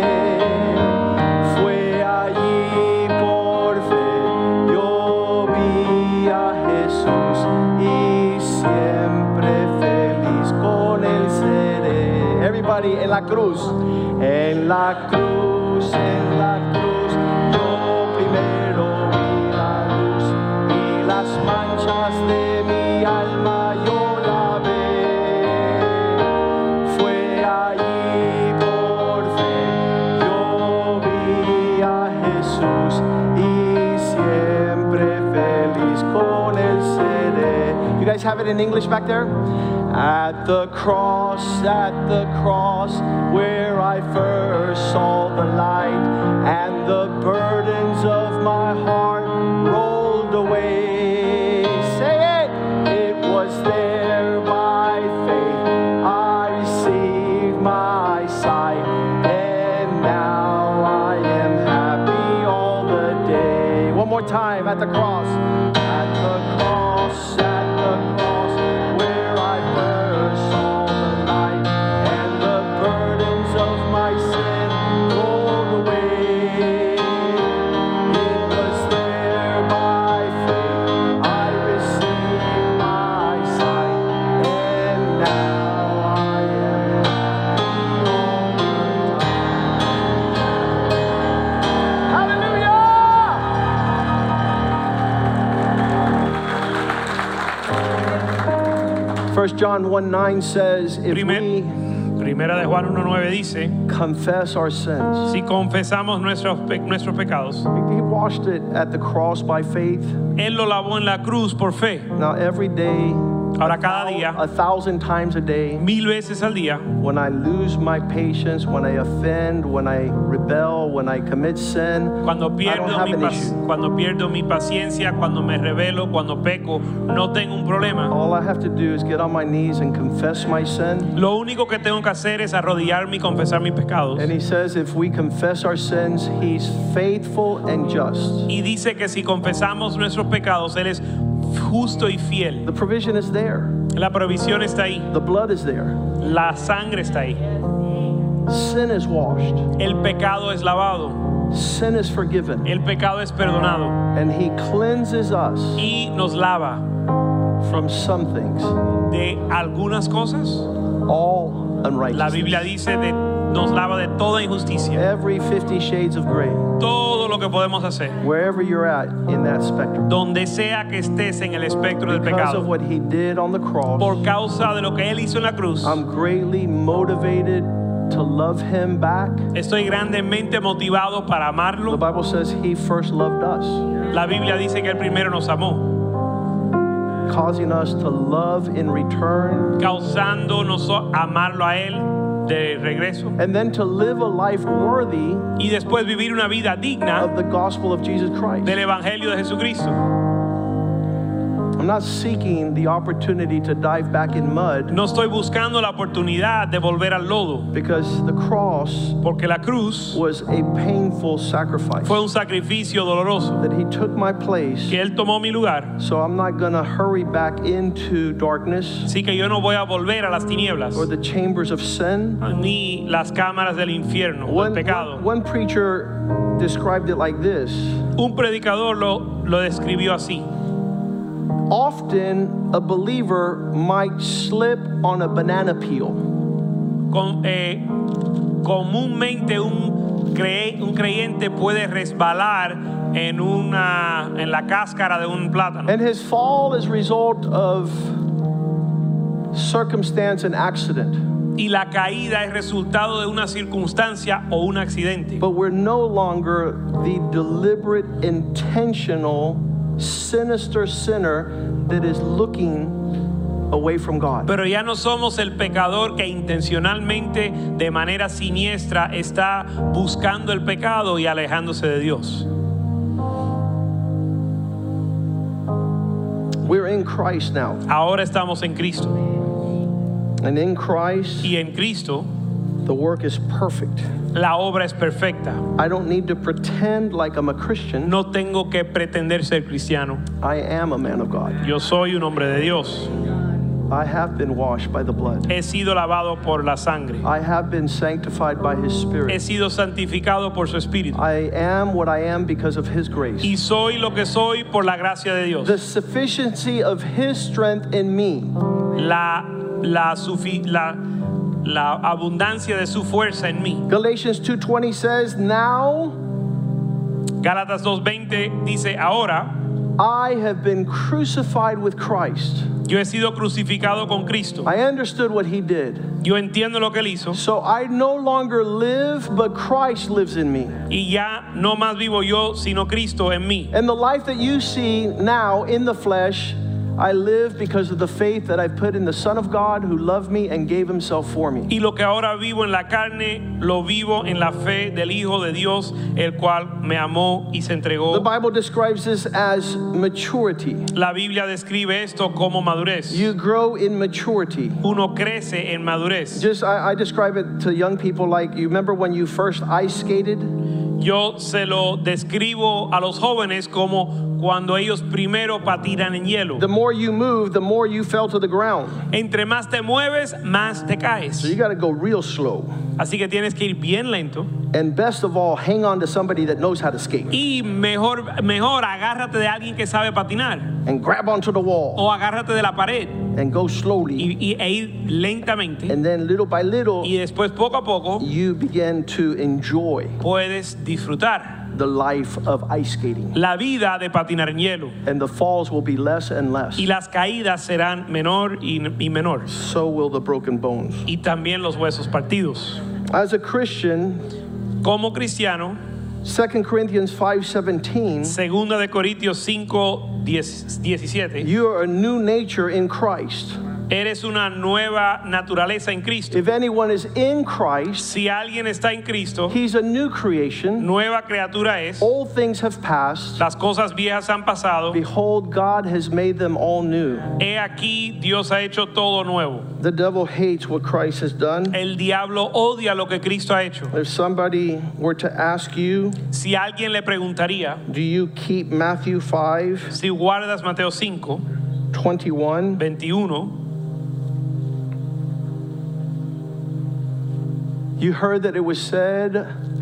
La cruz, en la cruz, en la cruz, yo primero vi la luz y las manchas de mi alma yo lavé. Fue allí por fe, yo vi a Jesús y siempre feliz con él seré. You guys have it in English back there? At the cross, at the cross, where I first saw the light, and the burdens of my heart rolled away. Say it! It was there by faith I received my sight, and now I am happy all the day. One more time at the cross. 1 John 1 9 says, if Primer, we Primera de Juan dice, confess our sins, si confesamos nuestros, nuestros pecados, he washed it at the cross by faith. Él lo lavó en la cruz por fe. Now every day Ahora cada día, a thousand times a day, mil veces al día, when I lose my patience, when I offend, when I rebel, when I commit sin, cuando pierdo, mi an pac- issue. cuando pierdo mi paciencia, cuando me rebelo, cuando peco, no tengo un problema. All I have to do is get on my knees and confess my sin. Lo único que tengo que hacer es arrodillarme y confesar mis pecados. And he says, if we confess our sins, he's faithful and just. Y dice que si confesamos nuestros pecados, Él es justo y fiel. The provision is there, La provisión está ahí, the blood is there, la sangre está ahí, sin is washed, el pecado es lavado, sin is forgiven, el pecado es perdonado. And he cleanses us y nos lava from some things, de algunas cosas. all La unrighteousness. Biblia dice de nos lava de toda injusticia, Every 50 shades of gray, todo lo que podemos hacer. wherever you're at in that spectrum. Donde sea que estés en el espectro del Because of pecado, what he did on the cross, por causa de lo que Él hizo en la cruz, I'm greatly motivated to love him back. estoy grandemente motivado para The amarlo. Bible says he first loved us, La Biblia dice que Él primero nos amó, causing us to love in return. causándonos amarlo a Él de regreso and then to live a life worthy y después vivir una vida digna of the gospel of Jesus Christ. del Evangelio de Jesucristo. I'm not seeking the opportunity to dive back in mud No estoy buscando la oportunidad de volver al lodo, because the cross porque la cruz was a painful sacrifice. fue un sacrificio doloroso, That he took my place. que Él tomó mi lugar. So I'm not going to hurry back into darkness Así que yo no voy a volver a las tinieblas, or the chambers of sin. ni las cámaras del infierno, del One, pecado. one, one preacher described it like this Un predicador lo, lo describió así. Often a believer might slip on a banana peel. Con- eh, comúnmente un, crey- un creyente puede resbalar en, una, en la cáscara de un plátano. And his fall is result of circumstance and accident. Y la caída es resultado de una circunstancia o un accidente. But we're no longer the deliberate, intentional, sinister sinner that is looking away from God. Pero ya no somos el pecador que intencionalmente, de manera siniestra, está buscando el pecado y alejándose de Dios. We're in Christ now. Ahora estamos en Cristo. And in Christ, Y en Cristo the work is perfect. La obra es perfecta. I don't need to pretend like I'm a Christian. No tengo que pretender ser cristiano. I am a man of God. Yo soy un hombre de Dios. I have been washed by the blood. He sido lavado por la sangre. I have been sanctified by his He spirit. sido santificado por su espíritu. I am what I am because of his grace. Y soy lo que soy por la gracia de Dios. The sufficiency of his strength in me La, la, sufi- la, la abundancia de su fuerza en mí. Galatians 2:20 says, "Now Gálatas 2.20 dice, ahora I have been crucified with Christ. yo he sido crucificado con Cristo. I understood what he did. Yo entiendo lo que él hizo So I no longer live, but Christ lives in me. y ya no más vivo yo, sino Cristo en mí. And the life that you see now in the flesh, I live because of the faith that I put in the Son of God who loved me and gave himself for me. Y lo que ahora vivo en la carne, lo vivo en la fe del Hijo de Dios, el cual me amó y se entregó. The. Bible describes this as maturity. La Biblia describe esto como madurez. You grow in maturity. Uno crece en madurez. Just I, I describe it to young people like you remember when you first ice skated? Yo se lo describo a los jóvenes como cuando ellos primero patinan en hielo. The more you move, the more you fell to the ground. Entre más te mueves, más te So caes. you got to go real slow. Así que tienes que ir bien lento And best of all, hang on to somebody that knows how to skate y mejor, mejor agárrate de alguien que sabe patinar and grab onto the wall o agárrate de la pared and go slowly. y, y- e ir lentamente And then little by little, y después poco a poco you begin to enjoy puedes disfrutar the life of ice skating. la vida de patinar en hielo And the falls will be less and less. y las caídas serán menor y, y menor So will the broken bones. y también los huesos partidos. As a Christian, Como cristiano, 2 Corinthians 5:17, segunda de Corintios 5, 10 17, you are a new nature in Christ. Eres una nueva naturaleza en Cristo. If anyone is in Christ, Si alguien está en Cristo, he's a new creation. nueva criatura es. All things have passed. Las cosas viejas han pasado. Behold, God has made them all new. He aquí, Dios ha hecho todo nuevo. The devil hates what Christ has done. El diablo odia lo que Cristo ha hecho. If somebody were to ask you, Si alguien le preguntaría do you keep Matthew 5 si guardas Mateo 5, 21? 21, You heard that it was said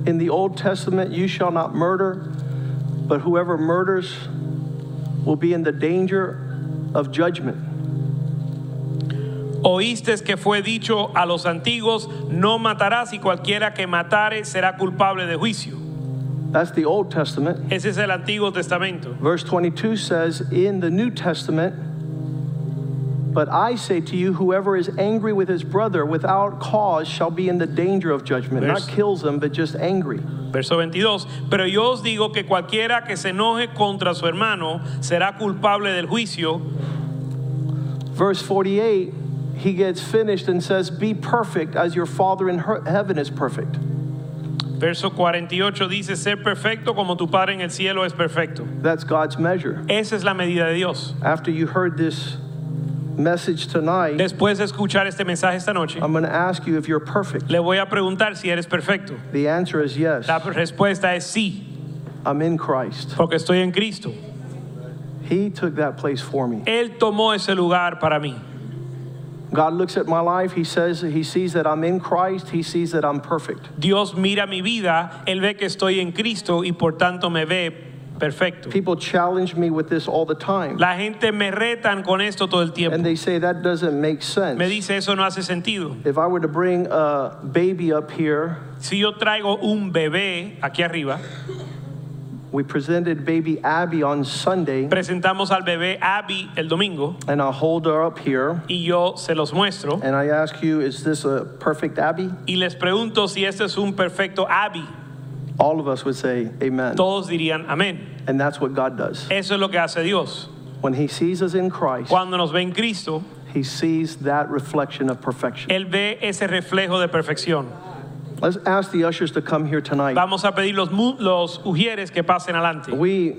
in the Old Testament, You shall not murder, but whoever murders will be in the danger of judgment. oíste que fue dicho a los antiguos, no matarás y cualquiera que matare será culpable de juicio. That's the Old Testament. Ese es el Antiguo Testamento. Verse 22 says, In the New Testament, but I say to you, whoever is angry with his brother without cause shall be in the danger of judgment. Verse- Not kills him, but just angry. Verso 22, pero yo os digo que cualquiera que se enoje contra su hermano será culpable del juicio. Verse 48, he gets finished and says, Be perfect as your Father in heaven is perfect. Verso 48 dice, ser perfecto como tu Padre en el cielo es perfecto. That's God's measure. Esa es la medida de Dios. After you heard this message tonight, Después de escuchar este mensaje esta noche, I'm going to ask you if you're perfect. le voy a preguntar si eres perfecto. The answer is yes. La respuesta es sí, I'm in Christ. porque estoy en Cristo. He took that place for me. Él tomó ese lugar para mí. God looks at my life, he says he sees that I'm in Christ, he sees that I'm perfect. Dios mira mi vida, Él ve que estoy en Cristo y por tanto me ve perfecto. People challenge me with this all the time. La gente me retan con esto todo el tiempo. And they say that doesn't make sense. Me dice eso no hace sentido. If I were to bring a baby up here, Si yo traigo un bebé aquí arriba, we presented baby Abby on Sunday, presentamos al bebé Abby el domingo and I'll hold her up here, y yo se los muestro and I ask you, is this a perfect Abby? y les pregunto si este es un perfecto Abby. All of us would say amen. Todos dirían amén. And that's what God does. Eso es lo que hace Dios. When he sees us in Christ, Cuando nos ve en Cristo, he sees that reflection of perfection. Él ve ese reflejo de perfección. Let's ask the ushers to come here tonight. Vamos a pedir los, mu- los ujieres que pasen adelante. We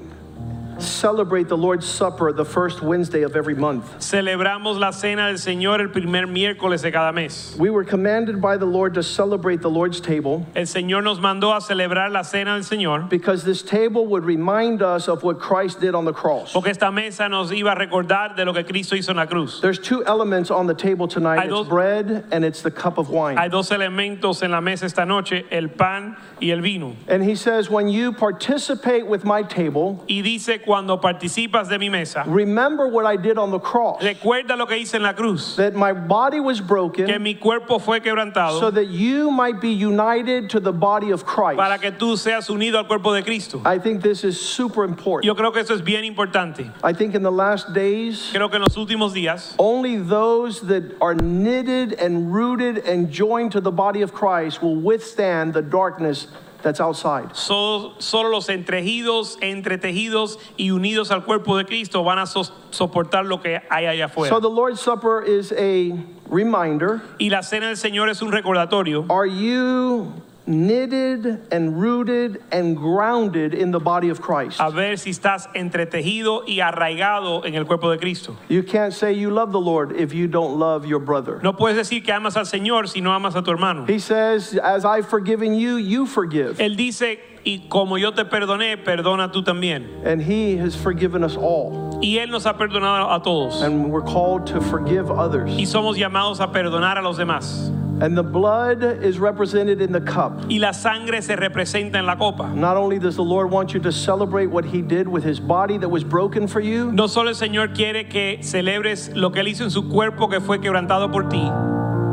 celebrate the Lord's Supper the first Wednesday of every month. Celebramos la cena del Señor el primer miércoles de cada mes. We were commanded by the Lord to celebrate the Lord's table El Señor nos mandó a celebrar la cena del Señor because this table would remind us of what Christ did on the cross. porque esta mesa nos iba a recordar de lo que Cristo hizo en la cruz. There's two elements on the table tonight dos- it's bread and it's the cup of wine. Hay dos elementos en la mesa esta noche, el pan y el vino. And he says, When you participate with my table, Y dice, cuando participas de mi mesa, remember what I did on the cross. recuerda lo que hice en la cruz, That my body was broken. que mi cuerpo fue so quebrantado that you might be united to the body of para Christ. que tú seas unido al cuerpo de Cristo. I think this is super important. Yo creo que eso es bien importante. I think in the last days, Creo que en los últimos días, only those that are knitted and rooted and joined to the body of Christ will withstand the darkness that's outside. solo, solo los entrejidos, entretejidos y unidos al cuerpo de Cristo van a so- soportar lo que hay allá So the Lord's Supper is a reminder. Y la cena del Señor es un recordatorio. Are you knitted and rooted and grounded in the body of Christ? A ver si estás entretejido y arraigado en el cuerpo de Cristo. You can't say you love the Lord if you don't love your brother. No puedes decir que amas al Señor si no amas a tu hermano. He says, As I've forgiven you, you forgive. Él dice, y como yo te perdoné, perdona tú también. And He has forgiven us all. Y Él nos ha perdonado a todos. And we're called to forgive others. Y somos llamados a perdonar a los demás. And the blood is represented in the cup. Y la sangre se representa en la copa. Not only does the Lord want you to celebrate what He did with His body that was broken for you, No solo el Señor quiere que celebres lo que Él hizo en su cuerpo que fue quebrantado por ti,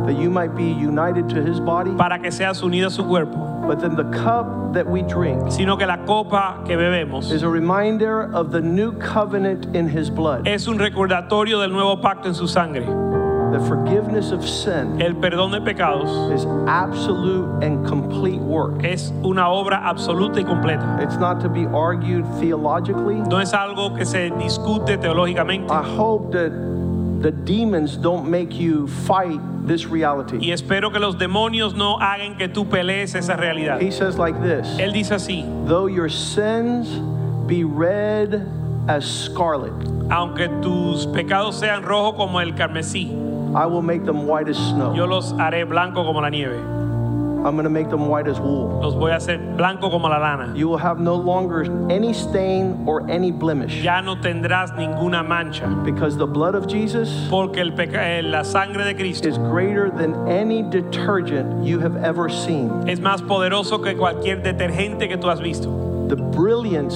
that you might be united to His body, para que seas unido a su cuerpo, but then the cup that we drink sino que la copa que bebemos is a reminder of the new covenant in His blood. es un recordatorio del nuevo pacto en su sangre. The forgiveness of sin El perdón de pecados is absolute and complete work. es una obra absoluta y completa. It's not to be argued theologically. No es algo que se discute teológicamente. I hope that the demons don't make you fight this reality. Y espero que los demonios no hagan que tú pelees esa realidad. He says like this Él dice así, Though your sins be red as scarlet, aunque tus pecados sean rojos como el carmesí, I will make them white as yo snow. los haré blanco como la nieve. I'm going to make them white as wool. Los voy a hacer blanco como la lana. You will have no longer any stain or any blemish Ya no tendrás ninguna mancha, because the blood of Jesus porque el peca- eh, la sangre de Cristo is greater than any detergent you have ever seen. es más poderoso que cualquier detergente que tú has visto. The brilliance,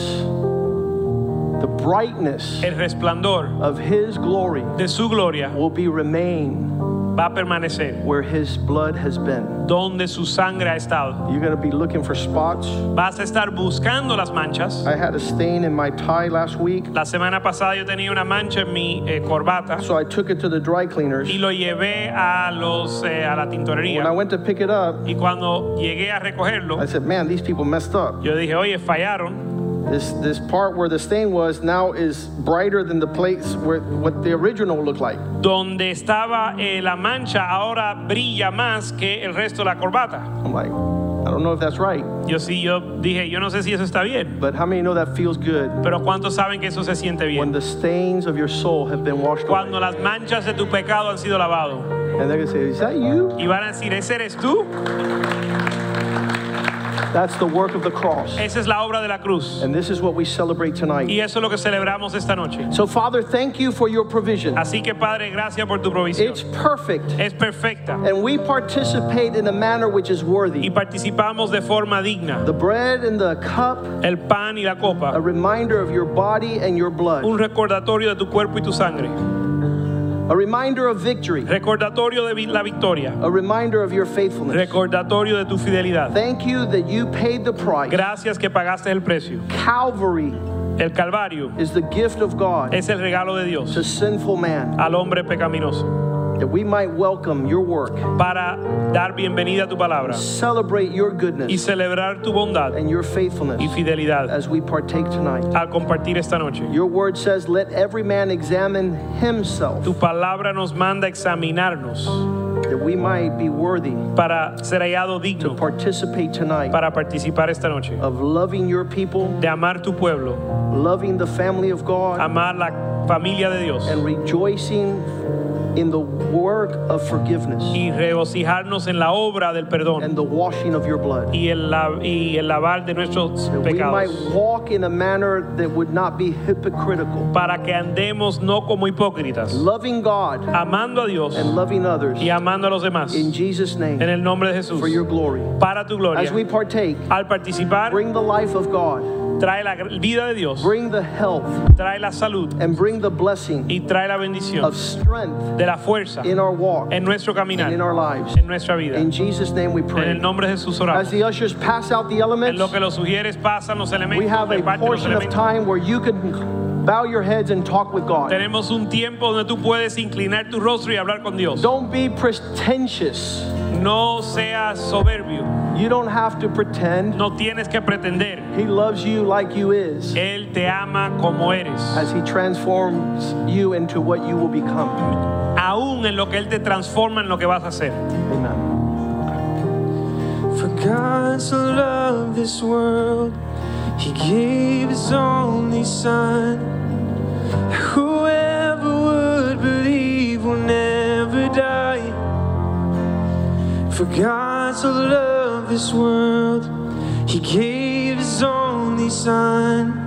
the brightness El resplandor of His glory de su gloria will be remain va a permanecer where His blood has been. donde su sangre ha estado. You're going to be looking for spots. Vas a estar buscando las manchas. I had a stain in my tie last week, La semana pasada yo tenía una mancha en mi eh, corbata so I took it to the dry cleaners. y lo llevé a los eh, a la When I tintorería went to pick it up, y cuando llegué a recogerlo I said, Man, these people messed up. yo dije oye fallaron This, this part where the stain was now is brighter than the place where what the original looked like. Donde estaba eh, la mancha ahora brilla más que el resto de la corbata. I'm like, I don't know if that's right, Yo sí, yo dije, yo no sé si eso está bien, but how many know that feels good pero ¿cuántos saben que eso se siente when bien? the stains of your soul have been washed away? Cuando las manchas de tu pecado han sido lavados. And they're gonna say, Is that you? Y van a decir, ¿ese eres tú? That's the work of the cross. Esa es la obra de la cruz. And this is what we celebrate tonight. Y eso es lo que celebramos esta noche. So, Father, thank you for your provision. Así que Padre, gracias por tu provisión. It's perfect. Es perfecta. And we participate in a manner which is Y worthy. participamos de forma digna. The bread and the cup, El pan y la copa. a reminder of your body and your blood, Un recordatorio de tu cuerpo y tu sangre. A reminder of victory, Recordatorio de la victoria. a reminder of your faithfulness. Recordatorio de tu fidelidad. Thank you that you paid the price. Gracias que pagaste el precio. Calvary El Calvario is the gift of God es el regalo de Dios to sinful man, al hombre pecaminoso that we might welcome your work, para dar bienvenida a tu palabra celebrate your goodness, y celebrar tu bondad and your faithfulness y fidelidad as we partake tonight. al compartir esta noche. Your word says, Let every man examine himself, Tu palabra nos manda examinarnos that we might be worthy para ser hallado digno to participate tonight para participar esta noche. of loving your people, De amar tu pueblo, loving the family of God, amar la familia de Dios and rejoicing in the work of forgiveness y regocijarnos en la obra del perdón and the washing of your blood. y el, y el lavar de nuestros That we might walk in a manner that would not be hypocritical, Para que andemos no como hipócritas, loving God amando a Dios and loving others y amando a los demás. in Jesus' name En el nombre de Jesús. for your glory. Para tu gloria. As we partake, Al participar, bring the life of God, trae la vida de Dios, bring the health, trae la salud and bring the blessing y trae la bendición of strength de la fuerza in our walk en nuestro and in our lives. en nuestra vida. In Jesus' name we En el pray. nombre de Jesús As the ushers pass out the En elements, lo que los sugieres pasan los we have a portion of time where you can bow your heads and talk with God. Tenemos un tiempo donde tú puedes inclinar tu rostro y hablar con Dios. Don't be pretentious. No seas soberbio. You don't have to pretend. No tienes que pretender. He loves you like you is Él te ama como eres. as he transforms you into what you will become. Aún en lo que Él te transforma en lo que vas a hacer. Amen. For God so loved this world, He gave His only Son. that Whoever For God so loved this world, He gave His only Son.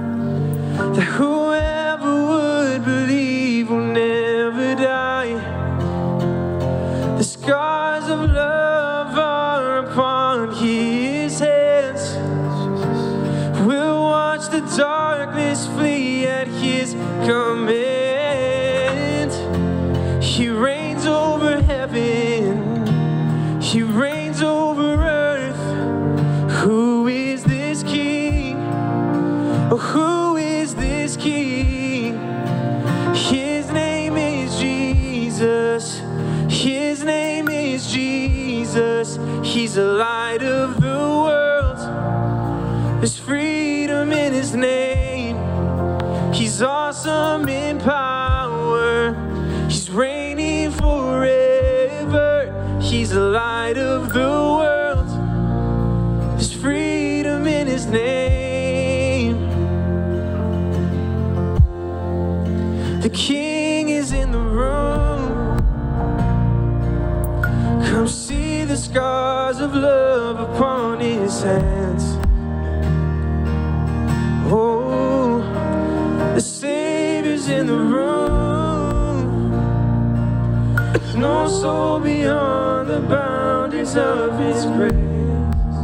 Soul beyond the boundaries of his grace.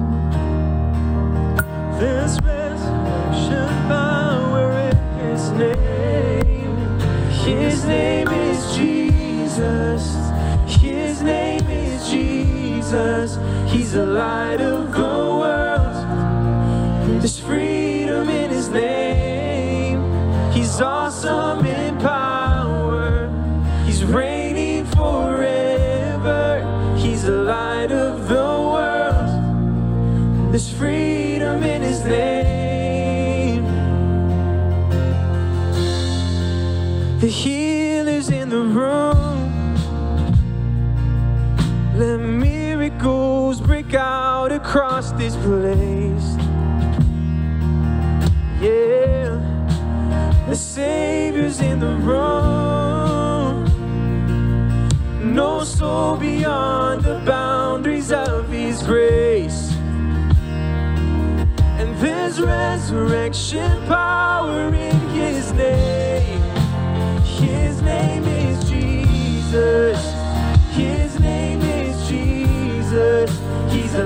There's resurrection power in his name. His name is Jesus. His name is Jesus. He's the light of across this place. Yeah, the Savior's in the room. No soul beyond the boundaries of His grace. And there's resurrection power in His name. His name is Jesus. His name is Jesus. He's the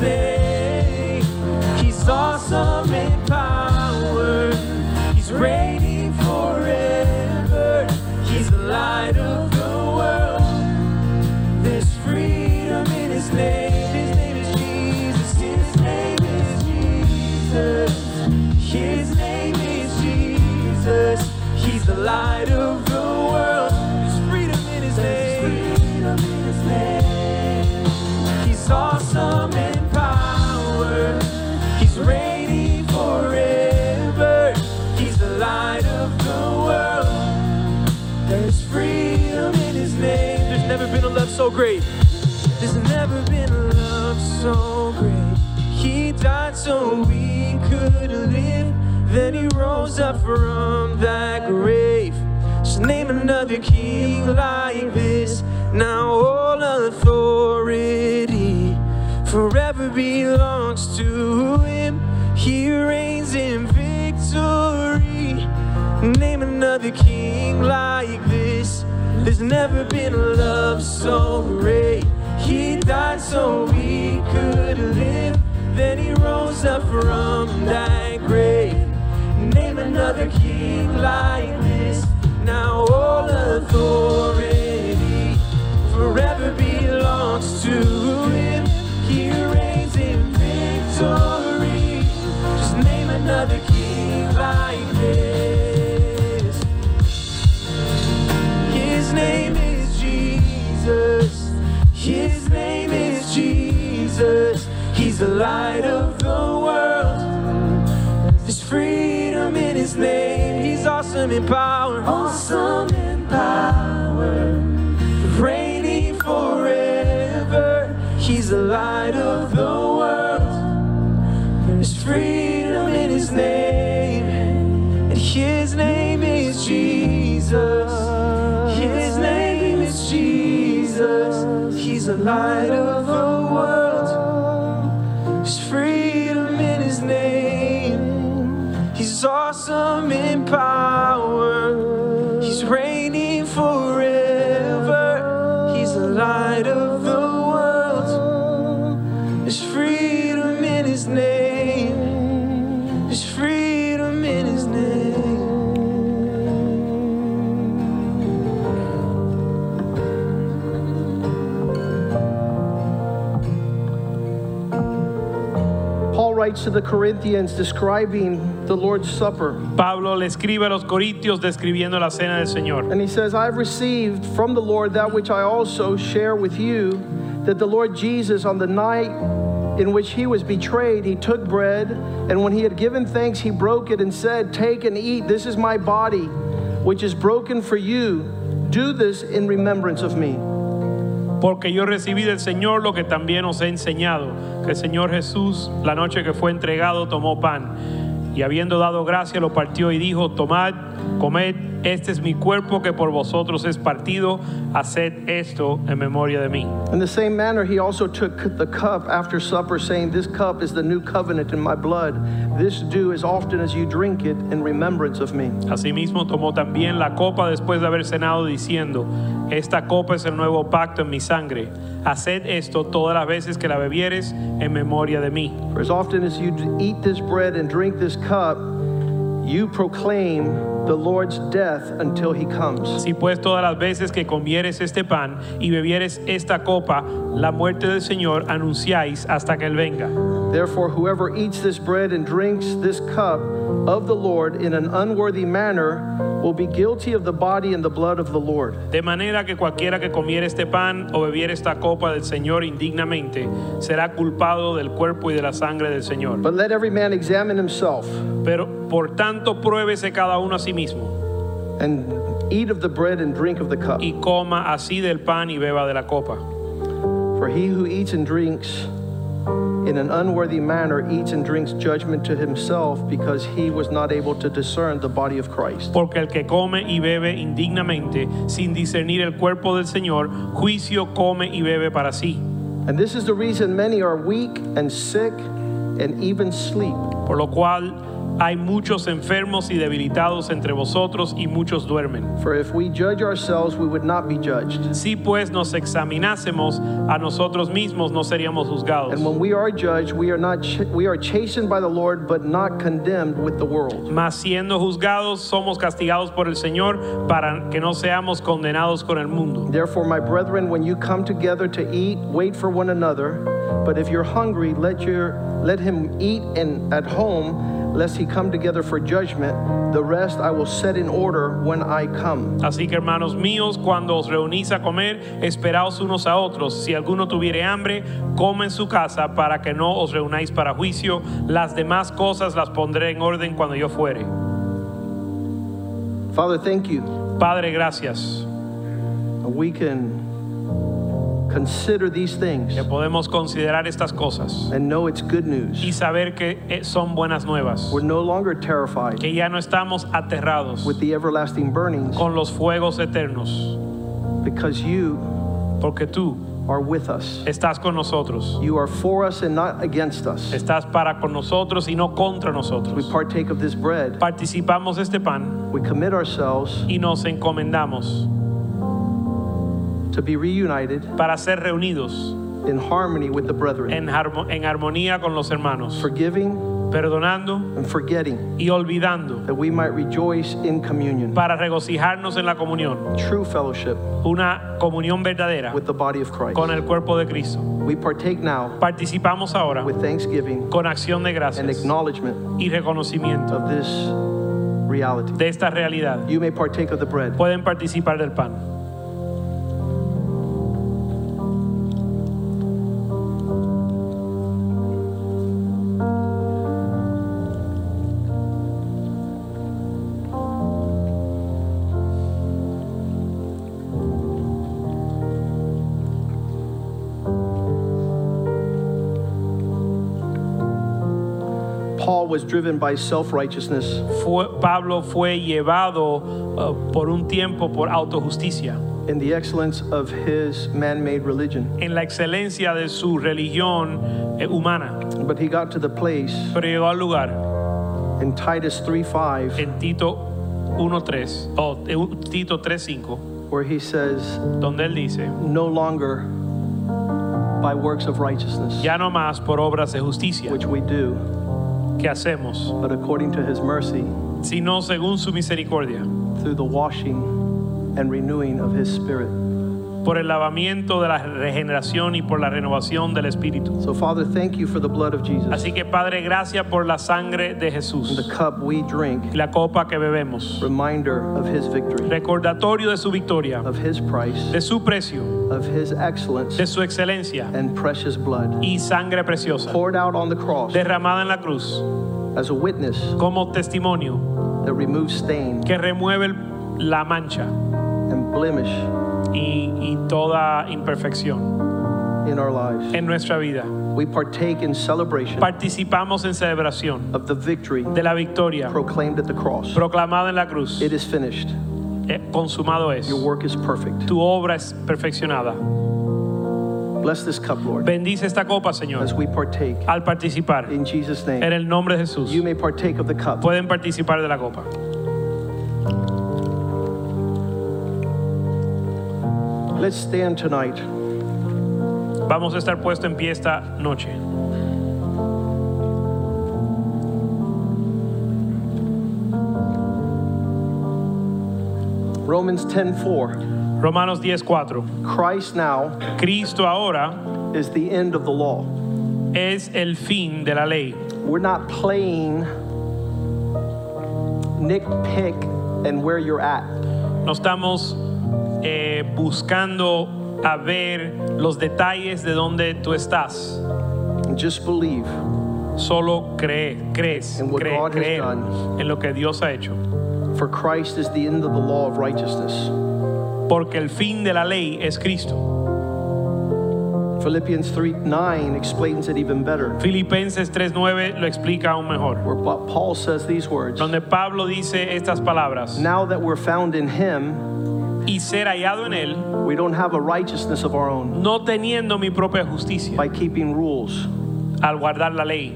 freedom in His so great. There's never been love so great. He died so we could live. Then he rose up from that grave. Just name another king like this. Now all authority forever belongs to him. He reigns in victory. Name another king like. There's never been a love so great. He died so we could live. Then he rose up from that grave. Name another king like this. Now all authority He's writes to the Corinthians describing the Lord's Supper. Pablo le escribe a los Corintios describiendo la cena del Señor. And he says, I've received from the Lord that which I also share with you, that the Lord Jesus, on the night in which he was betrayed, he took bread, and when he had given thanks, he broke it and said, Take and eat, this is my body, which is broken for you. Do this in remembrance of me. Porque yo recibí del Señor lo que también os he enseñado, que el Señor Jesús, la noche que fue entregado, tomó pan, y habiendo dado gracia, lo partió y dijo, tomad, comed, este es mi cuerpo que por vosotros es partido, haced esto en memoria de mí. In the same manner, he also took the cup after supper, saying, This cup is the new covenant in my blood. This do as often as you drink it in remembrance of me. Asimismo tomó también la copa después de haber cenado, diciendo, esta copa es el nuevo pacto en mi sangre. Haced esto todas las veces que la bebieres en memoria de mí. For as often as you eat this bread and drink this cup, you proclaim the Lord's death until he comes. Así pues, todas las veces que comieres este pan y bebieres esta copa, la muerte del Señor anunciáis hasta que Él venga. Therefore, whoever eats this bread and drinks this cup of the Lord in an unworthy manner will be guilty of the body and the blood of the Lord. De manera que cualquiera que comiere este pan o bebiere esta copa del Señor indignamente será culpado del cuerpo y de la sangre del Señor. But let every man examine himself, Pero por tanto, pruébese cada uno a sí mismo. and Eat of the bread and drink of the cup. y coma así del pan y beba de la copa. For he who eats and drinks in an unworthy manner eats and drinks judgment to himself because he was not able to discern the body of Christ. Porque el que come y bebe indignamente, sin discernir el cuerpo del Señor, juicio come y bebe para sí. And this is the reason many are weak and sick and even sleep. Por lo cual hay muchos enfermos y debilitados entre vosotros y muchos duermen. For if we judge ourselves, we would not be judged. Si pues nos examinásemos a nosotros mismos, no seríamos juzgados. And when we are judged, we are not we are chastened by the Lord, but not condemned with the world. Mas siendo juzgados, somos castigados por el Señor para que no seamos condenados con el mundo. Therefore, my brethren, when you come together to eat, wait for one another. But if you're hungry, let your let him eat in at home, lest he come together for judgment. The rest I will set in order when I come. Así que hermanos míos, cuando os reunís a comer, esperaos unos a otros. Si alguno tuviere hambre, come en su casa para que no os reunáis para juicio. Las demás cosas las pondré en orden cuando yo fuere. Father, thank you. Padre, gracias. We can consider these things Que podemos considerar estas cosas and know it's good y news. saber que eh, son buenas nuevas. We're no longer terrified Que ya no estamos aterrados with the everlasting burnings con los fuegos eternos. because you Porque tú are with us. estás con nosotros. You are for us and not against us. Estás para con nosotros y no contra We nosotros. partake of this bread. Participamos de este pan We commit ourselves y nos encomendamos to be reunited para ser reunidos in harmony with the brethren, en, en armonía con los hermanos, forgiving perdonando and forgetting y olvidando that we might rejoice in communion, para regocijarnos en la comunión, true fellowship una comunión verdadera with the body of Christ. con el cuerpo de Cristo. We partake now Participamos ahora with thanksgiving con acción de and gracias acknowledgement y reconocimiento of this reality. de esta realidad. You may partake of the bread. Pueden participar del pan. Was driven by self righteousness Fue- Pablo fue llevado uh, por un tiempo por autojusticia in the excellence of his man made religion. en la excelencia de su religión eh, humana. But he got to the place Pero llegó al lugar in Titus 3 5 en Tito 1.3 o eh, Tito 3.5 where he says, donde él dice, No longer by works of righteousness, ya no más por obras de justicia which we do, que hacemos, but according to his mercy, sino según su misericordia, through the washing and renewing of his spirit. Por el lavamiento de la regeneración y por la renovación del Espíritu. So, Father, thank you for the blood of Jesus, Así que Padre, gracias por la sangre de and Jesús, the cup we drink, la copa que bebemos, reminder of his victory, recordatorio de su victoria, of his price, de su precio, of his excellence, de su excelencia and precious blood y sangre preciosa, poured out on the cross derramada en la cruz as a witness como testimonio that removes stain que remueve la mancha and blemish y, y toda imperfección in our lives. en nuestra vida. We partake in celebration Participamos en celebración of the victory de la victoria proclaimed at the cross. proclamada en la cruz. It is finished. Eh, Consumado es. Your work is perfect. Tu obra es perfeccionada. Bless this cup, Lord, Bendice esta copa, Señor, as we partake. al participar. In Jesus' En name, el nombre de Jesús. you may partake of the cup. Pueden participar de la copa. Let's stand tonight. Vamos a estar puesto en pie esta noche. Romans 10:4. Romanos 10:4. Christ now Cristo ahora is the end of the law. es el fin de la ley. We're not playing nitpick and where you're at. No estamos eh, buscando a ver los detalles de donde tú estás. Just believe Solo cree, crees, In what cree, God has creer done. en lo que Dios ha hecho. For Christ is the end of the law of righteousness. porque el fin de la ley es Cristo. Philippians 3 9 explains it even better, Filipenses 3:9 lo explica aún mejor, where Pa- Paul says these words donde Pablo dice estas palabras, Now that we're found in Him, y ser hallado en él, we don't have a righteousness of our own no teniendo mi propia justicia by keeping rules, al guardar la ley,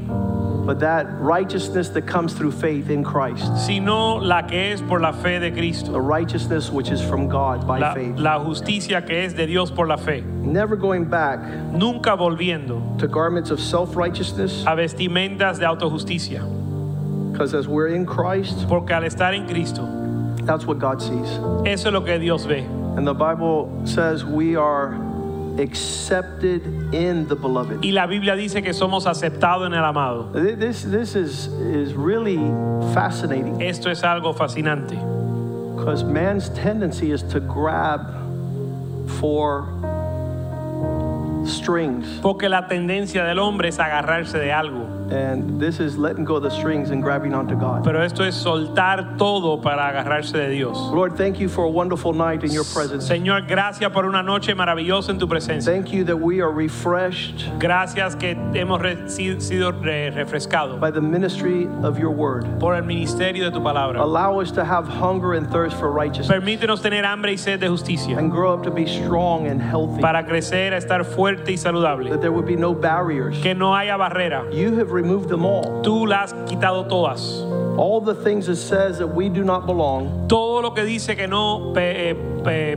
but that righteousness that comes through faith in Christ, sino la que es por la fe de Cristo, the righteousness which is from God by la, faith. la justicia que es de Dios por la fe, Never going back nunca volviendo to garments of self righteousness, a vestimentas de autojusticia, because as we're in Christ, porque al estar en Cristo, that's what God sees. eso es lo que Dios ve. And the Bible says we are accepted in the beloved. Y la Biblia dice que somos aceptados en el amado. This, this is, is really fascinating Esto es algo fascinante, because man's tendency is to grab for strings. porque la tendencia del hombre es agarrarse de algo. And this is letting go of the strings and grabbing onto God. Pero esto es soltar todo para agarrarse de Dios. Lord, thank you for a wonderful night in your presence. Señor, gracias por una noche maravillosa en tu presencia. Thank you that we are refreshed Gracias que hemos re- si- sido re- refrescados by the ministry of your word. por el ministerio de tu palabra. Allow us to have hunger and thirst for righteousness Permítenos tener hambre y sed de justicia and grow up to be strong and healthy. para crecer, a estar fuerte y saludable. That there would be no barriers. Que no haya barrera. You have removed them all. Tú las has quitado todas. All the things that says that we do not belong, Todo lo que dice que no pe- eh, pe-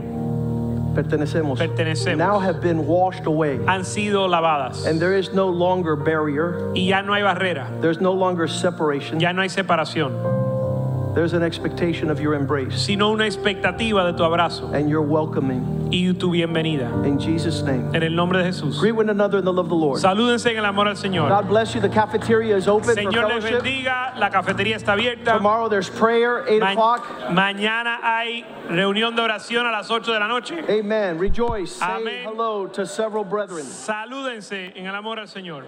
pertenecemos, Pertenecemos. now have been washed away. han sido lavadas. And there is no longer barrier. Y ya no hay barrera. There's no longer separation. Ya no hay separación. There's an expectation of your embrace Sino una expectativa de tu abrazo and your welcoming. y tu bienvenida. In Jesus' name. En el nombre de Jesús. Greet one another in the love of the Lord. Salúdense en el amor al Señor. God bless you. The cafeteria is open for Señor les bendiga. La cafetería está abierta. Tomorrow there's prayer, 8 Ma- o'clock. mañana hay reunión de oración a las 8 de la noche. Amen. Rejoice. Say hello to several brethren. Salúdense en el amor al Señor.